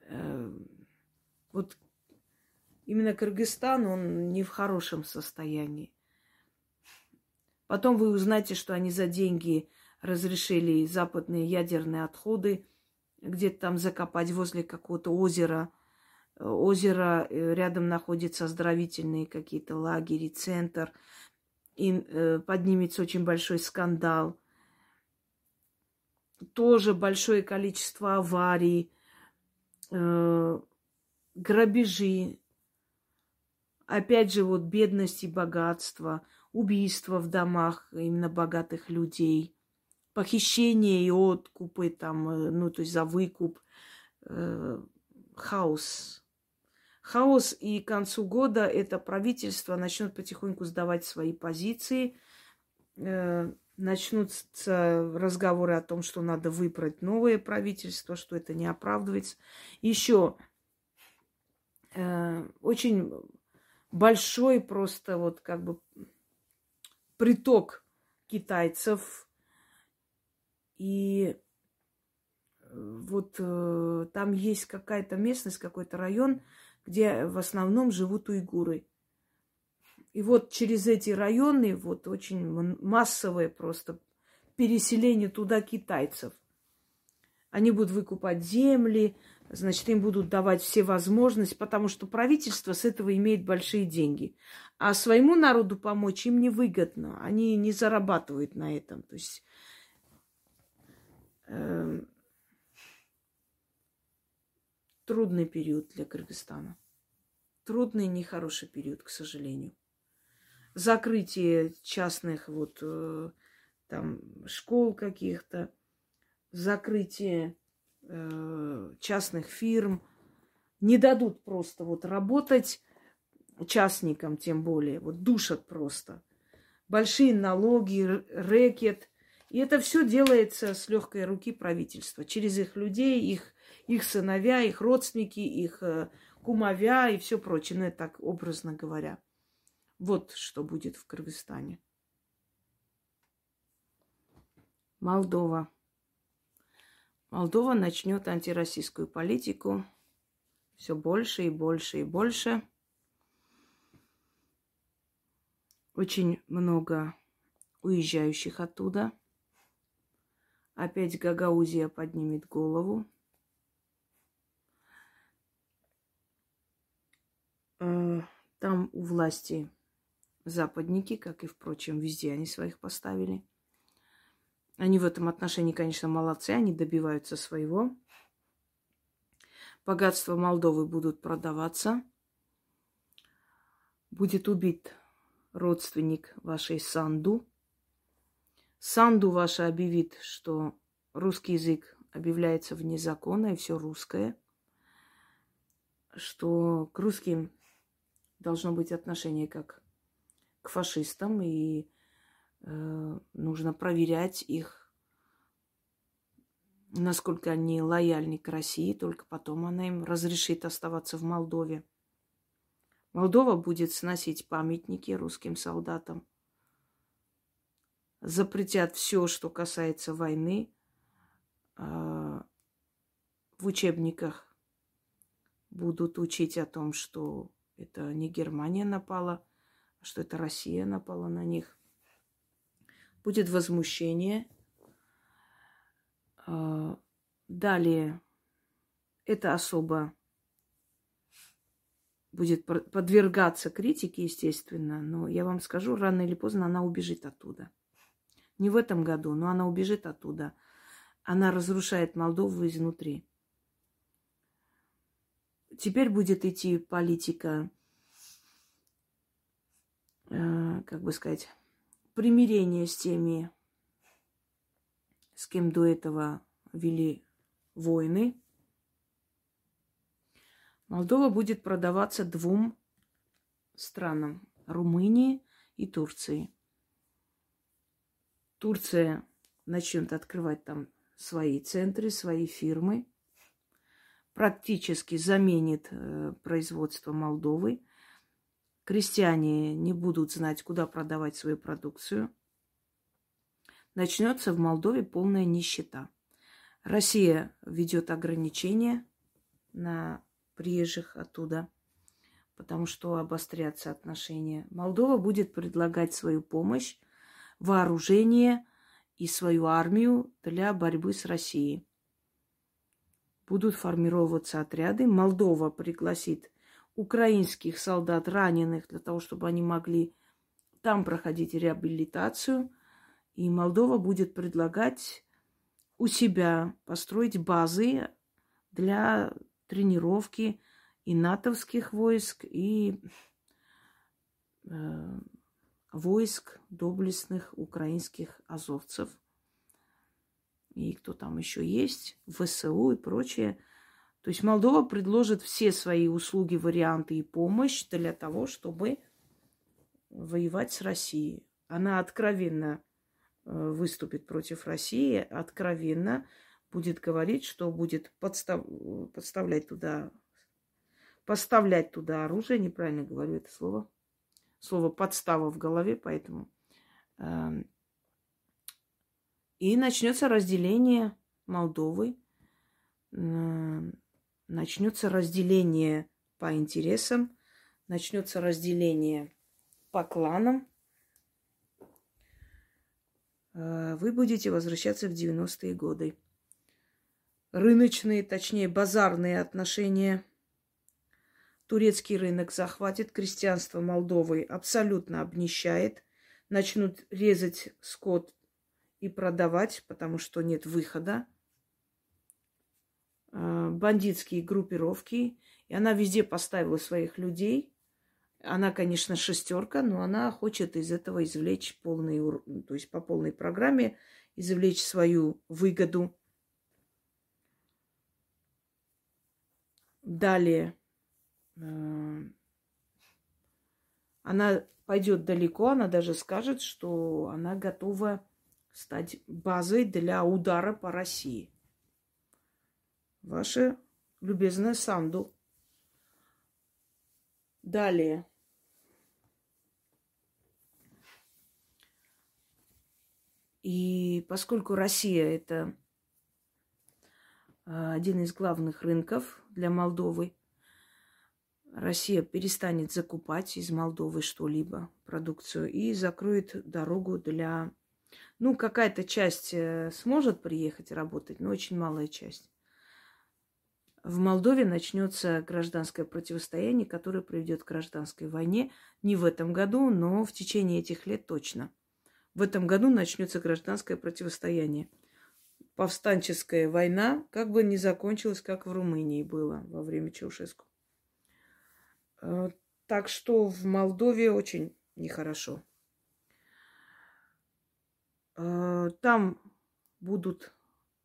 Э, вот именно Кыргызстан, он не в хорошем состоянии. Потом вы узнаете, что они за деньги разрешили западные ядерные отходы где-то там закопать возле какого-то озера. Озеро э, рядом находится оздоровительные какие-то лагеря, центр. И э, поднимется очень большой скандал. Тоже большое количество аварий, э, грабежи, опять же, вот бедность и богатство, убийства в домах именно богатых людей, похищение и откупы там, э, ну, то есть за выкуп, э, хаос. Хаос, и к концу года это правительство начнет потихоньку сдавать свои позиции, э, начнутся разговоры о том, что надо выбрать новое правительство, что это не оправдывается. Еще э, очень большой просто вот как бы приток китайцев. И э, вот э, там есть какая-то местность, какой-то район, где в основном живут уйгуры. И вот через эти районы вот очень массовое просто переселение туда китайцев. Они будут выкупать земли, значит, им будут давать все возможности, потому что правительство с этого имеет большие деньги. А своему народу помочь им невыгодно. Они не зарабатывают на этом. То есть э, трудный период для Кыргызстана. Трудный, нехороший период, к сожалению. Закрытие частных вот э, там школ каких-то, закрытие частных фирм, не дадут просто вот работать частникам, тем более, вот душат просто. Большие налоги, рэкет. И это все делается с легкой руки правительства. Через их людей, их, их сыновья, их родственники, их э, кумовя и все прочее. Ну, это так образно говоря. Вот что будет в Кыргызстане. Молдова. Молдова начнет антироссийскую политику все больше и больше и больше. Очень много уезжающих оттуда. Опять Гагаузия поднимет голову. Э, там у власти западники, как и, впрочем, везде они своих поставили. Они в этом отношении, конечно, молодцы, они добиваются своего. Богатства Молдовы будут продаваться. Будет убит родственник вашей Санду. Санду ваша объявит, что русский язык объявляется вне закона и все русское, что к русским должно быть отношение как к фашистам и нужно проверять их, насколько они лояльны к России, только потом она им разрешит оставаться в Молдове. Молдова будет сносить памятники русским солдатам, запретят все, что касается войны. Э, в учебниках будут учить о том, что это не Германия напала, а что это Россия напала на них. Будет возмущение. А, далее эта особа будет подвергаться критике, естественно, но я вам скажу, рано или поздно она убежит оттуда. Не в этом году, но она убежит оттуда. Она разрушает Молдову изнутри. Теперь будет идти политика, э, как бы сказать, примирения с теми, с кем до этого вели войны. Молдова будет продаваться двум странам – Румынии и Турции. Турция начнет открывать там свои центры, свои фирмы, практически заменит э, производство Молдовы. Крестьяне не будут знать, куда продавать свою продукцию. Начнется в Молдове полная нищета. Россия ведет ограничения на приезжих оттуда, потому что обострятся отношения. Молдова будет предлагать свою помощь, вооружение и свою армию для борьбы с Россией. Будут формироваться отряды. Молдова пригласит украинских солдат раненых для того, чтобы они могли там проходить реабилитацию. И Молдова будет предлагать у себя построить базы для тренировки и натовских войск, и э, войск доблестных украинских азовцев. И кто там еще есть, ВСУ и прочее. То есть Молдова предложит все свои услуги, варианты и помощь для того, чтобы воевать с Россией. Она откровенно э, выступит против России, откровенно будет говорить, что будет подстав... подставлять туда, поставлять туда оружие, неправильно говорю это слово, слово подстава в голове, поэтому э, и начнется разделение Молдовы, начнется разделение по интересам, начнется разделение по кланам. Э, вы будете возвращаться в 90-е годы рыночные, точнее базарные отношения. Турецкий рынок захватит, крестьянство Молдовы абсолютно обнищает. Начнут резать скот и продавать, потому что нет выхода. А, бандитские группировки. И она везде поставила своих людей. Она, конечно, шестерка, но она хочет из этого извлечь полный, то есть по полной программе извлечь свою выгоду. Далее э, она пойдет далеко, она даже скажет, что она готова стать базой для удара по России. Ваша любезная Санду. Далее. И поскольку Россия это Э, один из главных рынков для Молдовы. Россия перестанет закупать из Молдовы что-либо, продукцию, и закроет дорогу для... Ну, какая-то часть э, сможет приехать работать, но очень малая часть. В Молдове начнется гражданское противостояние, которое приведет к гражданской войне. Не в этом году, но в течение этих лет точно. В этом году начнется гражданское противостояние – повстанческая война как бы не закончилась, как в Румынии было во время Чаушеску. Э, так что в Молдове очень нехорошо. Э, там будут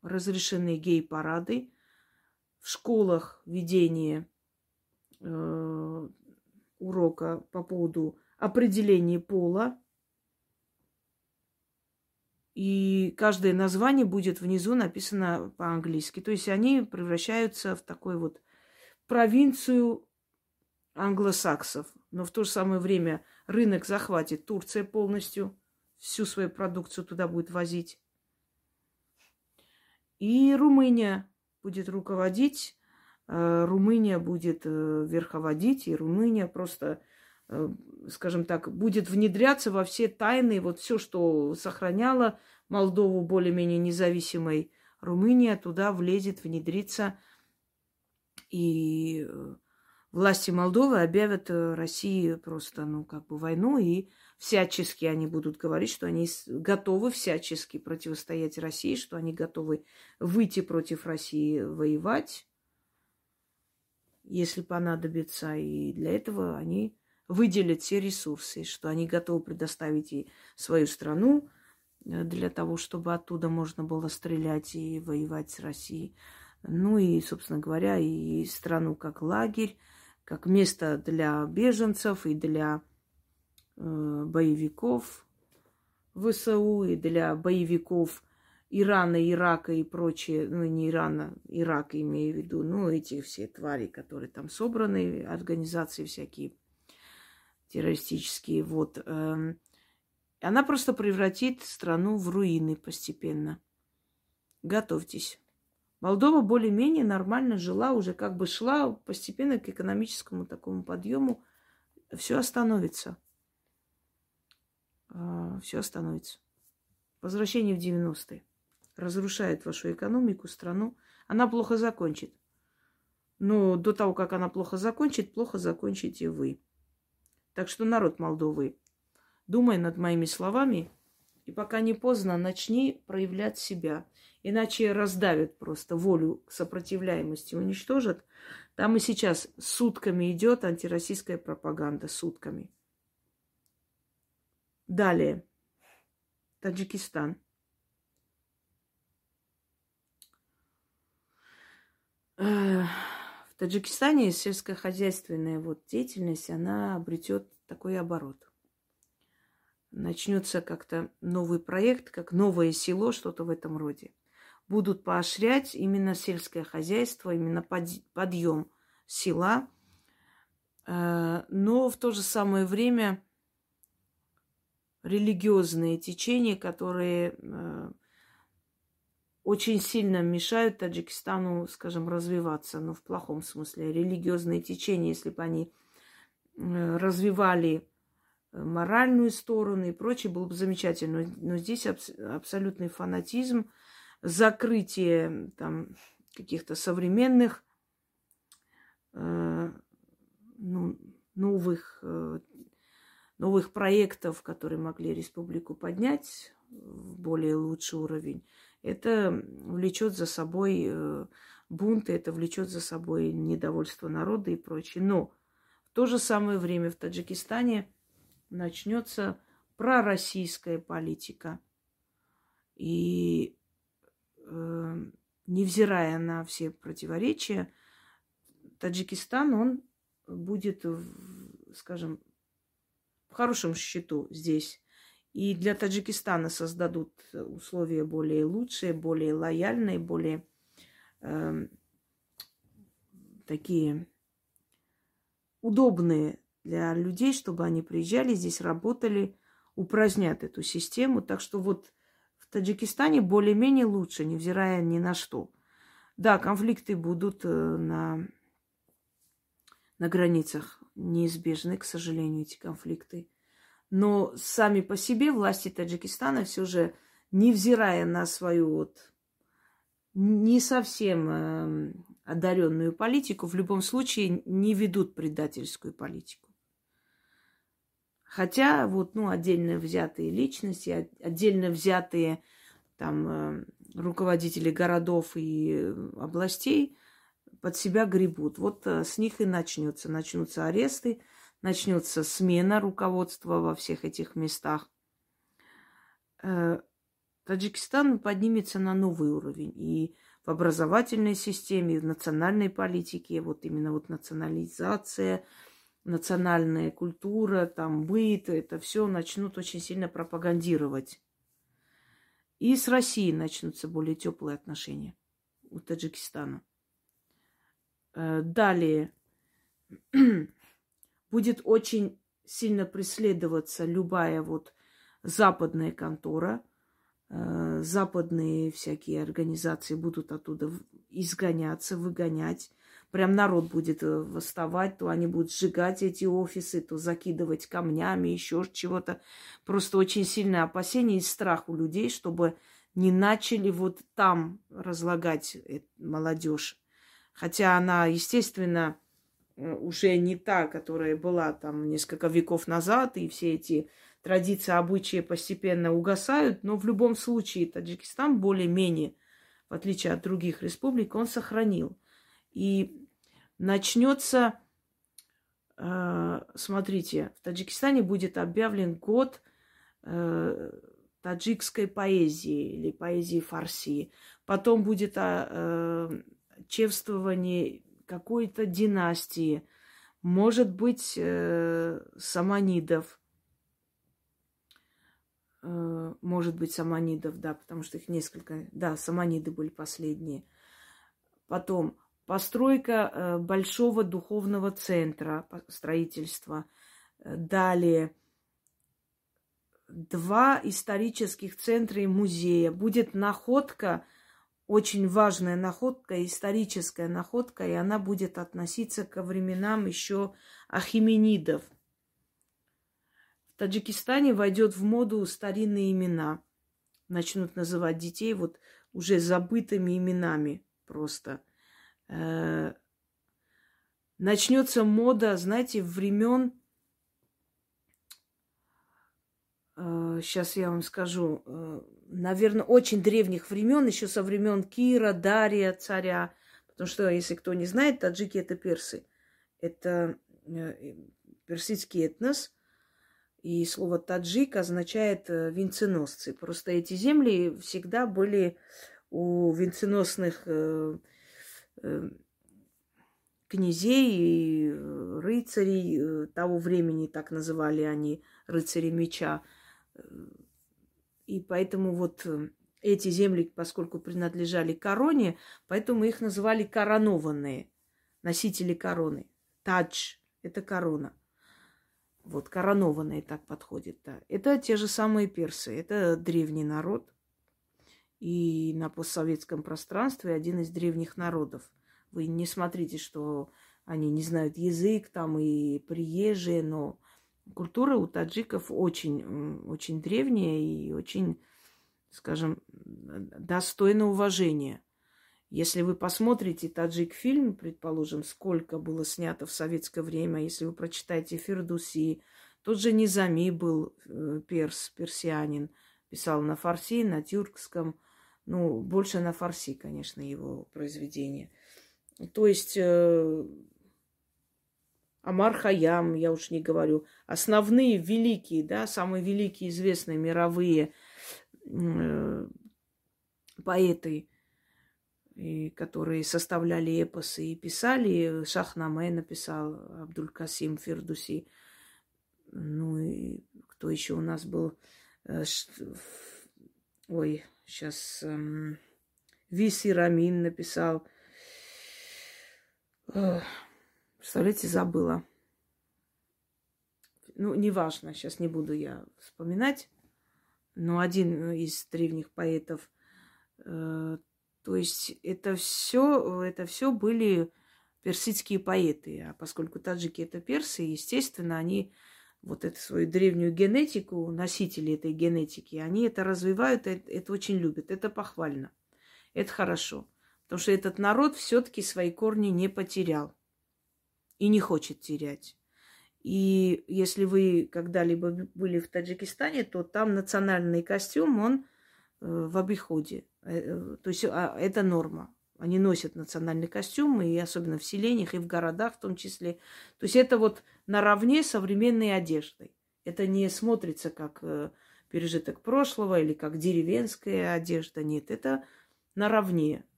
разрешены гей-парады, в школах ведение э, урока по поводу определения пола, и каждое название будет внизу написано по-английски. То есть они превращаются в такой вот провинцию англосаксов. Но в то же самое время рынок захватит Турция полностью, всю свою продукцию туда будет возить. И Румыния будет руководить, э, Румыния будет э, верховодить, и Румыния просто э, скажем так, будет внедряться во все тайны, вот все, что сохраняло Молдову более-менее независимой Румыния, туда влезет, внедрится, и власти Молдовы объявят России просто, ну, как бы войну, и всячески они будут говорить, что они готовы всячески противостоять России, что они готовы выйти против России, воевать, если понадобится. И для этого они выделят все ресурсы, что они готовы предоставить и свою страну э, для того, чтобы оттуда можно было стрелять и воевать с Россией. Ну и, собственно говоря, и страну как лагерь, как место для беженцев и для боевиков ВСУ, и для боевиков Ирана, Ирака и прочие, ну не Ирана, Ирак имею в виду, ну эти все твари, которые там собраны, организации всякие террористические, вот. Э, она просто превратит страну в руины постепенно. Готовьтесь. Молдова более-менее нормально жила, уже как бы шла постепенно к экономическому такому подъему. Все остановится. А, Все остановится. Возвращение в 90-е разрушает вашу экономику, страну. Она плохо закончит. Но до того, как она плохо закончит, плохо закончите вы. Так что, народ Молдовы, думай над моими словами, и пока не поздно, начни проявлять себя – Иначе раздавят просто волю к сопротивляемости, уничтожат. Там и сейчас сутками идет антироссийская пропаганда, сутками. Далее. Таджикистан. В Таджикистане сельскохозяйственная вот деятельность, она обретет такой оборот начнется как-то новый проект, как новое село, что-то в этом роде будут поощрять именно сельское хозяйство, именно подъем села. Э, но в то же самое время религиозные течения, которые э, очень сильно мешают Таджикистану, скажем, развиваться, но в плохом смысле. Религиозные течения, если бы они э, развивали моральную сторону и прочее, было бы замечательно. Но здесь абсолютный фанатизм – закрытие там каких-то современных э, ну, новых, э, новых проектов, которые могли республику поднять в более лучший уровень, это влечет за собой э, бунты, это влечет за собой недовольство народа и прочее. Но в то же самое время в Таджикистане начнется пророссийская политика. И э, невзирая на все противоречия, Таджикистан, он будет, скажем, в хорошем счету здесь. И для Таджикистана создадут условия более лучшие, более лояльные, более э, такие удобные для людей, чтобы они приезжали здесь, работали, упразднят эту систему. Так что вот Таджикистане более-менее лучше, невзирая ни на что. Да, конфликты будут э, на, на границах неизбежны, к сожалению, эти конфликты. Но сами по себе власти Таджикистана все же, невзирая на свою вот не совсем э, одаренную политику, в любом случае не ведут предательскую политику. Хотя вот, ну, отдельно взятые личности, отдельно взятые там э, руководители городов и э, областей под себя гребут. Вот э, с них и начнется. Начнутся аресты, начнется смена руководства во всех этих местах. Таджикистан поднимется на новый уровень. И в образовательной системе, и в национальной политике, вот именно вот национализация – национальная культура, там быт, это все начнут очень сильно пропагандировать. И с Россией начнутся более теплые отношения у Таджикистана. Э, далее будет очень сильно преследоваться любая вот западная контора, э, западные всякие организации будут оттуда изгоняться, выгонять, прям народ будет э, восставать, то они будут сжигать эти офисы, то закидывать камнями, еще чего-то. Просто очень сильное опасение и страх у людей, чтобы не начали вот там разлагать молодежь. Хотя она, естественно, э, уже не та, которая была там несколько веков назад, и все эти традиции, обычаи постепенно угасают, но в любом случае Таджикистан более-менее, в отличие от других республик, он сохранил. И начнется, э, смотрите, в Таджикистане будет объявлен год э, таджикской поэзии или поэзии фарси. Потом будет э, чевствование какой-то династии, может быть, саманидов, может быть, саманидов, да, потому что их несколько, да, саманиды были последние. Потом постройка э, большого духовного центра строительства. Э, далее два исторических центра и музея. Будет находка, очень важная находка, историческая находка, и она будет относиться ко временам еще ахименидов. В Таджикистане войдет в моду старинные имена. Начнут называть детей вот уже забытыми именами просто – Э, начнется мода, знаете, времен, сейчас э, я вам скажу, э, наверное, очень древних времен, еще со времен Кира, Дария, царя. Потому что, если кто не знает, таджики это персы. Это персидский этнос. И слово таджик означает венценосцы. Просто эти земли всегда были у венценосных Эм, князей и э, рыцарей э, того времени, так называли они рыцари меча. Э, и поэтому вот эти земли, поскольку принадлежали короне, поэтому их называли коронованные, носители короны. Тадж – это корона. Вот, коронованные так подходит, да. Это те же самые персы, это древний народ, и на постсоветском пространстве один из древних народов. Вы не смотрите, что они не знают язык там и приезжие, но культура у таджиков очень, очень древняя и очень, скажем, достойна уважения. Если вы посмотрите таджик фильм, предположим, сколько было снято в советское время, если вы прочитаете Фердуси, тот же Низами был э, перс, персианин, писал на фарси, на тюркском – ну, больше на фарси, конечно, его произведение. То есть э, Амар Хаям, я уж не говорю, основные великие, да, самые великие известные мировые э, поэты, и, которые составляли эпосы и писали. Шахнаме написал, Абдуль-Касим Фердуси. Ну и кто еще у нас был? Э, ой, Сейчас эм, Виси Рамин написал. Представляете, забыла. Ну, неважно, сейчас не буду я вспоминать. Но один из древних поэтов. Э, то есть это все, это все были персидские поэты. А поскольку таджики это персы, естественно, они вот эту свою древнюю генетику, носители этой генетики, они это развивают, это, это очень любят, это похвально, это хорошо. Потому что этот народ все-таки свои корни не потерял и не хочет терять. И если вы когда-либо были в Таджикистане, то там национальный костюм, он э, в обиходе. Э, то есть а, это норма. Они носят национальный костюм, и особенно в селениях, и в городах в том числе. То есть это вот наравне с современной одеждой. Это не смотрится как э, пережиток прошлого или как деревенская одежда. Нет, это наравне.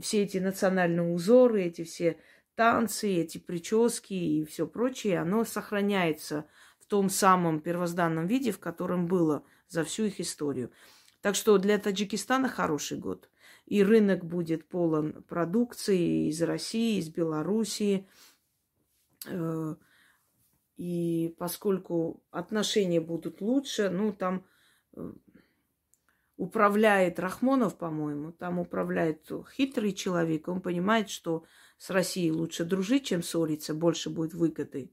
Все эти национальные узоры, эти все танцы, эти прически и все прочее, оно сохраняется в том самом первозданном виде, в котором было за всю их историю. Так что для Таджикистана хороший год и рынок будет полон продукции из России, из Белоруссии. Э, и поскольку отношения будут лучше, ну, там э, управляет Рахмонов, по-моему, там управляет хитрый человек, он понимает, что с Россией лучше дружить, чем ссориться, больше будет выгоды.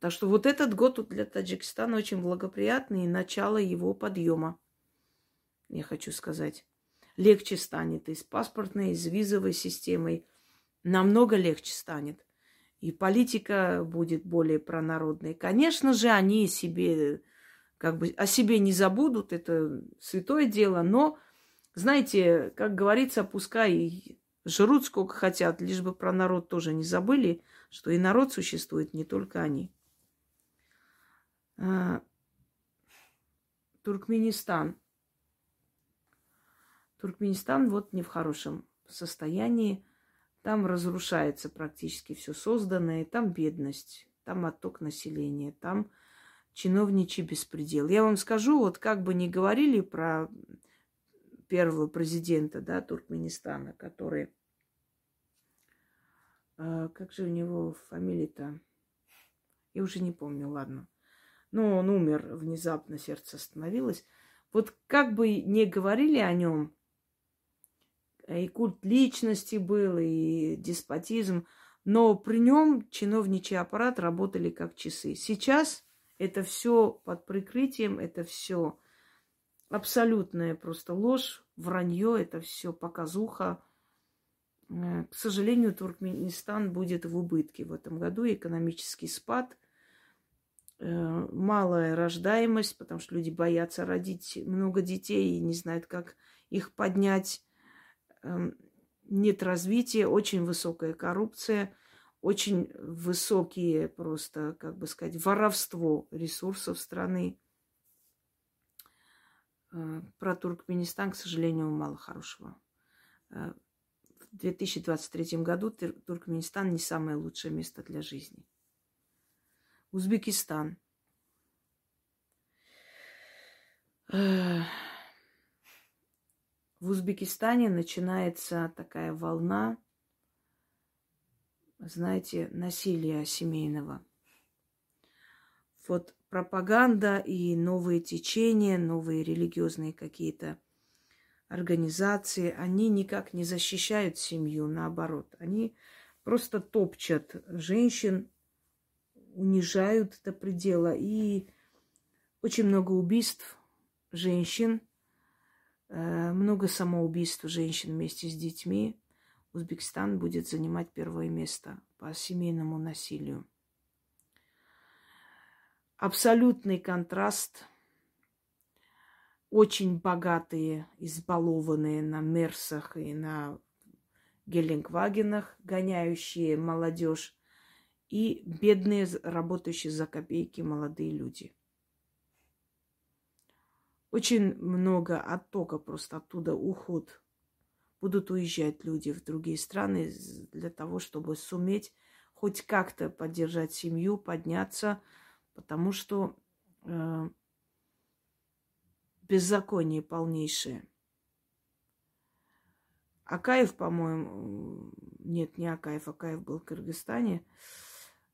Так что вот этот год для Таджикистана очень благоприятный, и начало его подъема, я хочу сказать. Легче станет и с паспортной, и с визовой системой. Намного легче станет. И политика будет более пронародной. Конечно же, они себе как бы о себе не забудут, это святое дело, но, знаете, как говорится, пускай жрут сколько хотят, лишь бы про народ тоже не забыли, что и народ существует, не только они. А, Туркменистан. Туркменистан вот не в хорошем состоянии. Там разрушается практически все созданное, там бедность, там отток населения, там чиновничий беспредел. Я вам скажу, вот как бы ни говорили про первого президента да, Туркменистана, который... Э, как же у него фамилия-то? Я уже не помню, ладно. Но он умер внезапно, сердце остановилось. Вот как бы не говорили о нем, и культ личности был, и деспотизм, но при нем чиновничий аппарат работали как часы. Сейчас это все под прикрытием, это все абсолютная просто ложь, вранье, это все показуха. Э, к сожалению, Туркменистан будет в убытке в этом году, экономический спад, э, малая рождаемость, потому что люди боятся родить много детей и не знают, как их поднять. Эм, нет развития, очень высокая коррупция, очень высокие просто, как бы сказать, воровство ресурсов страны. Э, про Туркменистан, к сожалению, мало хорошего. Э, в 2023 году Туркменистан не самое лучшее место для жизни. Узбекистан. В Узбекистане начинается такая волна, знаете, насилия семейного. Вот пропаганда и новые течения, новые религиозные какие-то организации, они никак не защищают семью, наоборот. Они просто топчат женщин, унижают до предела. И очень много убийств женщин, э, много самоубийств женщин вместе с детьми. Узбекистан будет занимать первое место по семейному насилию. Абсолютный контраст. Очень богатые, избалованные на Мерсах и на Гелендвагенах, гоняющие молодежь, и бедные, работающие за копейки молодые люди. Очень много оттока просто оттуда уход будут уезжать люди в другие страны для того, чтобы суметь хоть как-то поддержать семью, подняться, потому что э, беззаконие полнейшее. Акаев, по-моему, нет, не Акаев, Акаев был в Кыргызстане.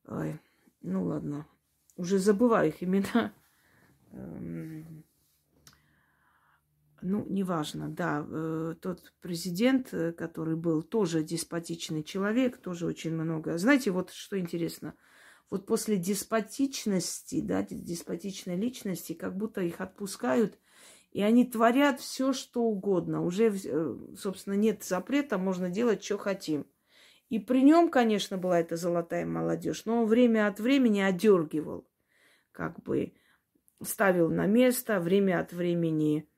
Ой, ну ладно, уже забываю их имена. Эм, ну, неважно, да, э, тот президент, э, который был тоже деспотичный человек, тоже очень много. Знаете, вот что интересно, вот после деспотичности, да, деспотичной личности, как будто их отпускают, и они творят все, что угодно. Уже, э, собственно, нет запрета, можно делать, что хотим. И при нем, конечно, была эта золотая молодежь, но он время от времени одергивал, как бы ставил на место, время от времени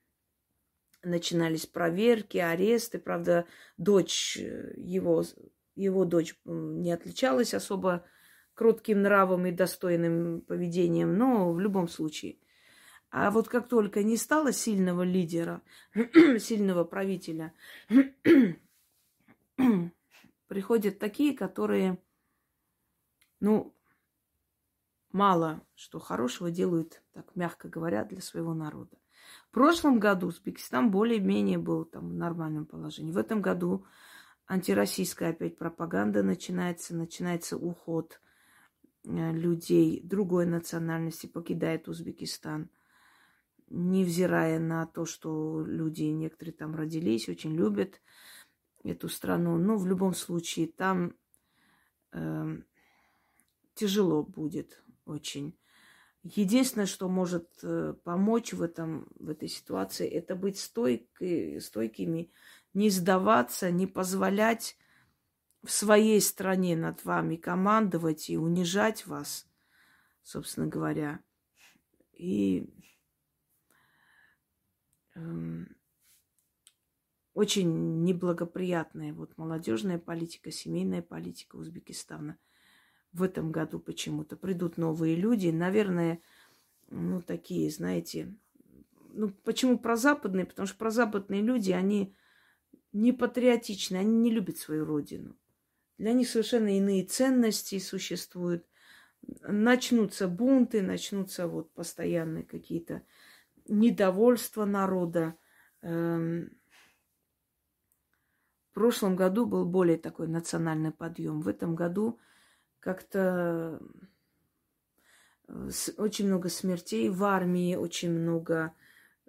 начинались проверки, аресты. Правда, дочь э, его, его дочь не отличалась особо кротким нравом и достойным поведением, но в любом случае. А вот как только не стало сильного лидера, сильного правителя, приходят такие, которые, ну, мало что хорошего делают, так мягко говоря, для своего народа. В прошлом году Узбекистан более-менее был там в нормальном положении. В этом году антироссийская опять пропаганда начинается, начинается уход людей другой национальности, покидает Узбекистан, невзирая на то, что люди некоторые там родились, очень любят эту страну. Но в любом случае там э, тяжело будет очень. Единственное, что может э, помочь в, этом, в этой ситуации, это быть стойкой, стойкими, не сдаваться, не позволять в своей стране над вами командовать и унижать вас, собственно говоря. И э, очень неблагоприятная вот молодежная политика, семейная политика Узбекистана – в этом году почему-то. Придут новые люди, наверное, ну, такие, знаете, ну, почему прозападные? Потому что прозападные люди, они не патриотичны, они не любят свою родину. Для них совершенно иные ценности существуют. Начнутся бунты, начнутся вот постоянные какие-то недовольства народа. Эм, в прошлом году был более такой национальный подъем. В этом году как-то э, очень много смертей в армии, очень много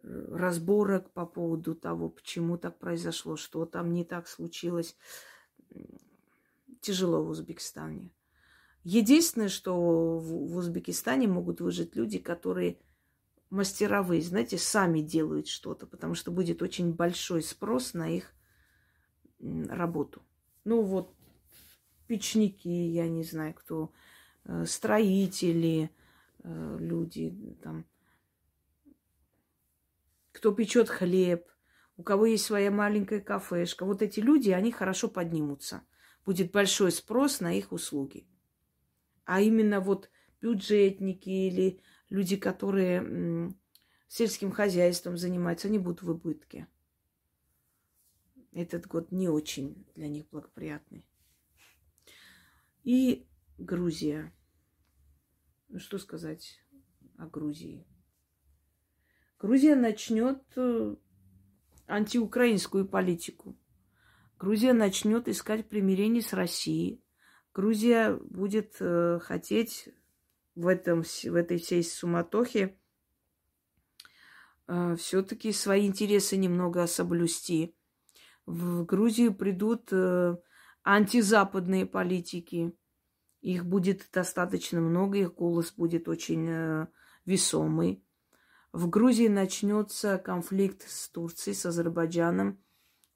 э, разборок по поводу того, почему так произошло, что там не так случилось. Тяжело в Узбекистане. Единственное, что в Узбекистане могут выжить люди, которые мастеровые, знаете, сами делают что-то, потому что будет очень большой спрос на их работу. Ну вот печники, я не знаю кто, э, строители, э, люди там, кто печет хлеб, у кого есть своя маленькая кафешка. Вот эти люди, они хорошо поднимутся. Будет большой спрос на их услуги. А именно вот бюджетники или люди, которые сельским хозяйством занимаются, они будут в убытке. Этот год не очень для них благоприятный. И Грузия. Ну, что сказать о Грузии? Грузия начнет э, антиукраинскую политику. Грузия начнет искать примирение с Россией. Грузия будет э, хотеть в, этом, в этой всей суматохе э, все-таки свои интересы немного соблюсти. В Грузию придут э, антизападные политики. Их будет достаточно много, их голос будет очень э, весомый. В Грузии начнется конфликт с Турцией, с Азербайджаном.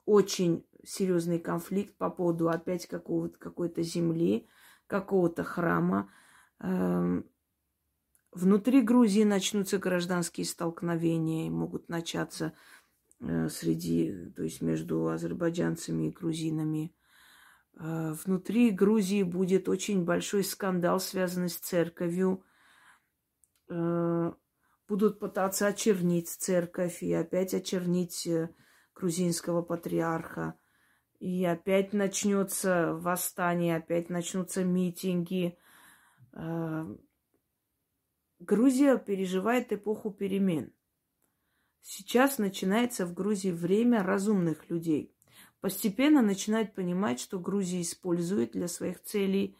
Очень серьезный конфликт по поводу опять какого-то, какой-то земли, какого-то храма. Эм, внутри Грузии начнутся гражданские столкновения, могут начаться э, среди, то есть между азербайджанцами и грузинами. Э, внутри Грузии будет очень большой скандал, связанный с церковью. Э, будут пытаться очернить церковь и опять очернить грузинского патриарха. И опять начнется восстание, опять начнутся митинги. Грузия переживает эпоху перемен. Сейчас начинается в Грузии время разумных людей постепенно начинают понимать, что Грузия использует для своих целей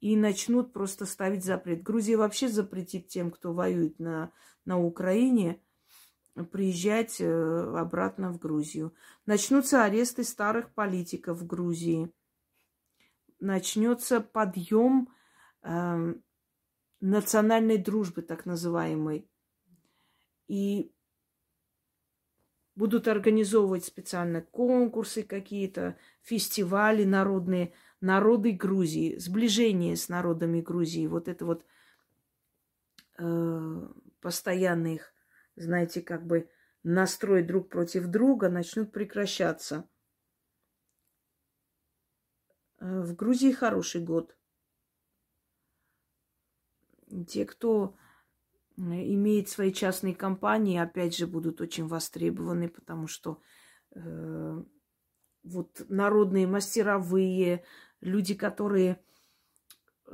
и начнут просто ставить запрет. Грузия вообще запретит тем, кто воюет на, на Украине, приезжать э, обратно в Грузию. Начнутся аресты старых политиков в Грузии. Начнется подъем э, национальной дружбы, так называемой. И будут организовывать специально конкурсы какие-то, фестивали народные, народы Грузии, сближение с народами Грузии. Вот это вот э, постоянно их, знаете, как бы настрой друг против друга начнут прекращаться. Э, в Грузии хороший год. Те, кто имеет свои частные компании, опять же, будут очень востребованы, потому что э, вот народные мастеровые, люди, которые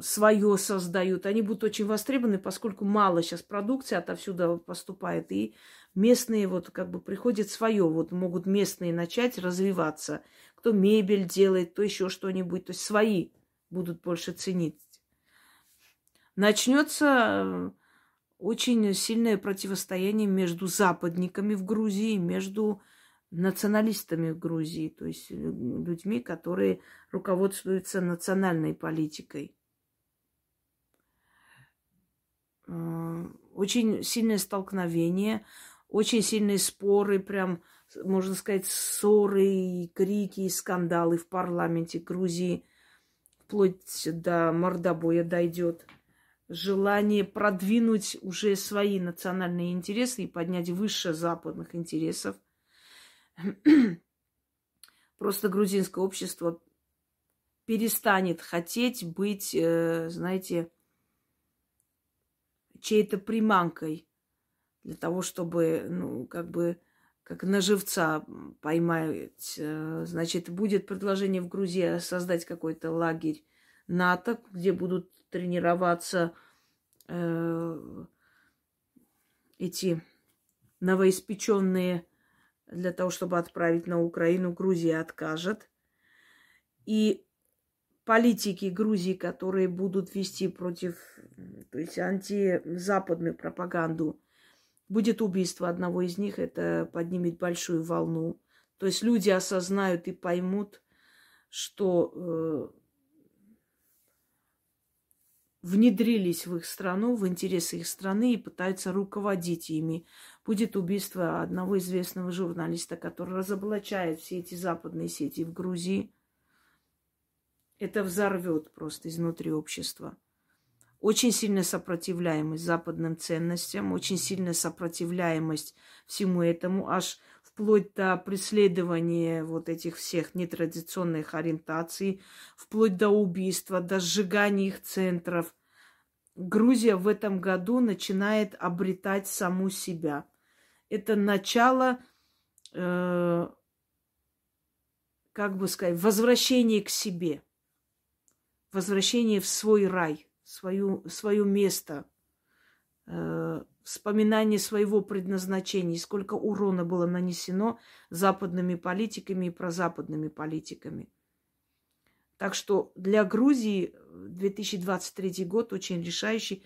свое создают, они будут очень востребованы, поскольку мало сейчас продукции отовсюду поступает, и местные вот как бы приходят свое, вот могут местные начать развиваться. Кто мебель делает, кто еще что-нибудь, то есть свои будут больше ценить. Начнется очень сильное противостояние между западниками в Грузии, между националистами в Грузии, то есть людьми, которые руководствуются национальной политикой. Э, очень сильное столкновение, очень сильные споры, прям, можно сказать, ссоры, и крики, и скандалы в парламенте Грузии, вплоть до мордобоя дойдет. Желание продвинуть уже свои национальные интересы и поднять выше западных интересов. Просто грузинское общество перестанет хотеть быть, э, знаете, чьей-то приманкой для того, чтобы, ну, как бы, как на живца поймать. Э, значит, будет предложение в Грузии создать какой-то лагерь НАТО, где будут тренироваться э, эти новоиспеченные для того, чтобы отправить на Украину. Грузия откажет. И политики Грузии, которые будут вести против, то есть антизападную пропаганду, будет убийство одного из них, это поднимет большую волну. То есть люди осознают и поймут, что э, внедрились в их страну, в интересы их страны и пытаются руководить ими. Будет убийство одного известного журналиста, который разоблачает все эти западные сети в Грузии – это взорвет просто изнутри общества. Очень сильная сопротивляемость западным ценностям, очень сильная сопротивляемость всему этому, аж вплоть до преследования вот этих всех нетрадиционных ориентаций, вплоть до убийства, до сжигания их центров. Грузия в этом году начинает обретать саму себя. Это начало, э, как бы сказать, возвращения к себе – возвращение в свой рай, свою, свое место, э, вспоминание своего предназначения, сколько урона было нанесено западными политиками и прозападными политиками. Так что для Грузии 2023 год очень решающий.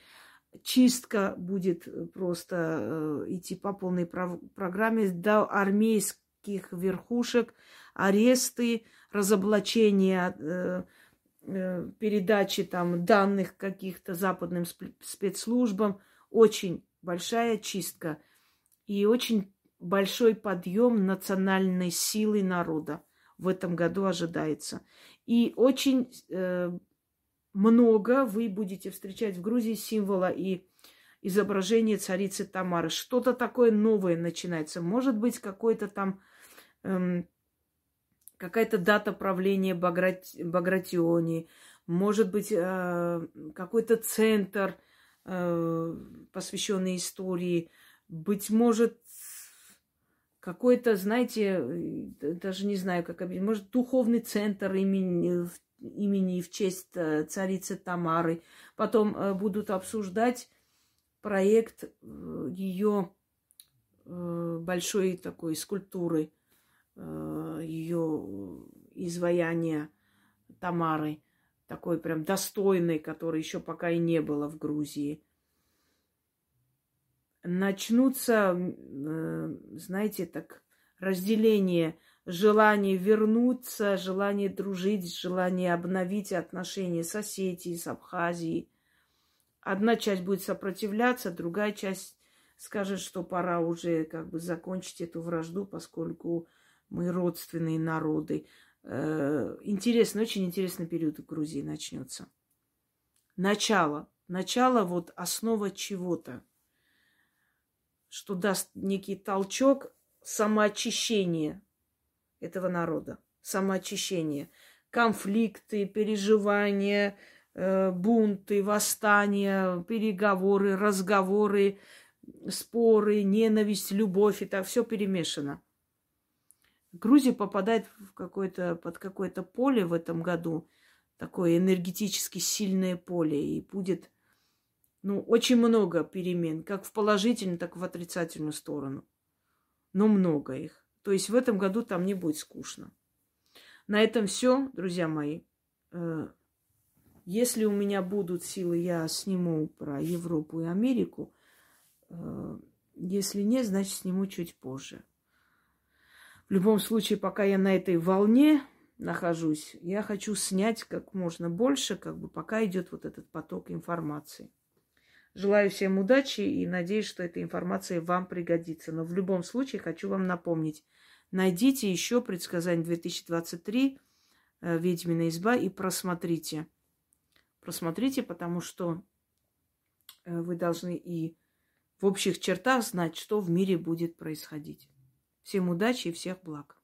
Чистка будет просто э, идти по полной программе до армейских верхушек, аресты, разоблачения э, Э, передачи там данных каких-то западным спецслужбам. Очень большая чистка и очень большой подъем национальной силы народа в этом году ожидается. И очень э, много вы будете встречать в Грузии символа и изображения царицы Тамары. Что-то такое новое начинается. Может быть, какой-то там эм, какая-то дата правления Баграти... Багратиони, может быть, э, какой-то центр, э, посвященный истории, быть может, какой-то, знаете, даже не знаю, как объяснить, может, духовный центр имени, имени в честь э, царицы Тамары. Потом будут обсуждать проект ее большой такой скульптуры – Э, ее изваяния Тамары, такой прям достойной, которой еще пока и не было в Грузии. Начнутся, э, знаете, так разделение, желание вернуться, желание дружить, желание обновить отношения с Осетией, с Абхазией. Одна часть будет сопротивляться, другая часть скажет, что пора уже как бы закончить эту вражду, поскольку мы родственные народы. Э, интересный, очень интересный период в Грузии начнется. Начало. Начало вот основа чего-то, что даст некий толчок самоочищения этого народа. Самоочищение. Конфликты, переживания, э, бунты, восстания, переговоры, разговоры, споры, ненависть, любовь. Это все перемешано. Грузия попадает в какое-то, под какое-то поле в этом году, такое энергетически сильное поле, и будет ну, очень много перемен, как в положительную, так и в отрицательную сторону. Но много их. То есть в этом году там не будет скучно. На этом все, друзья мои. Э, если у меня будут силы, я сниму про Европу и Америку. Э, если нет, значит, сниму чуть позже. В любом случае, пока я на этой волне нахожусь, я хочу снять как можно больше, как бы пока идет вот этот поток информации. Желаю всем удачи и надеюсь, что эта информация вам пригодится. Но в любом случае хочу вам напомнить, найдите еще предсказание 2023 э, «Ведьмина изба» и просмотрите. Просмотрите, потому что э, вы должны и в общих чертах знать, что в мире будет происходить. Всем удачи и всех благ.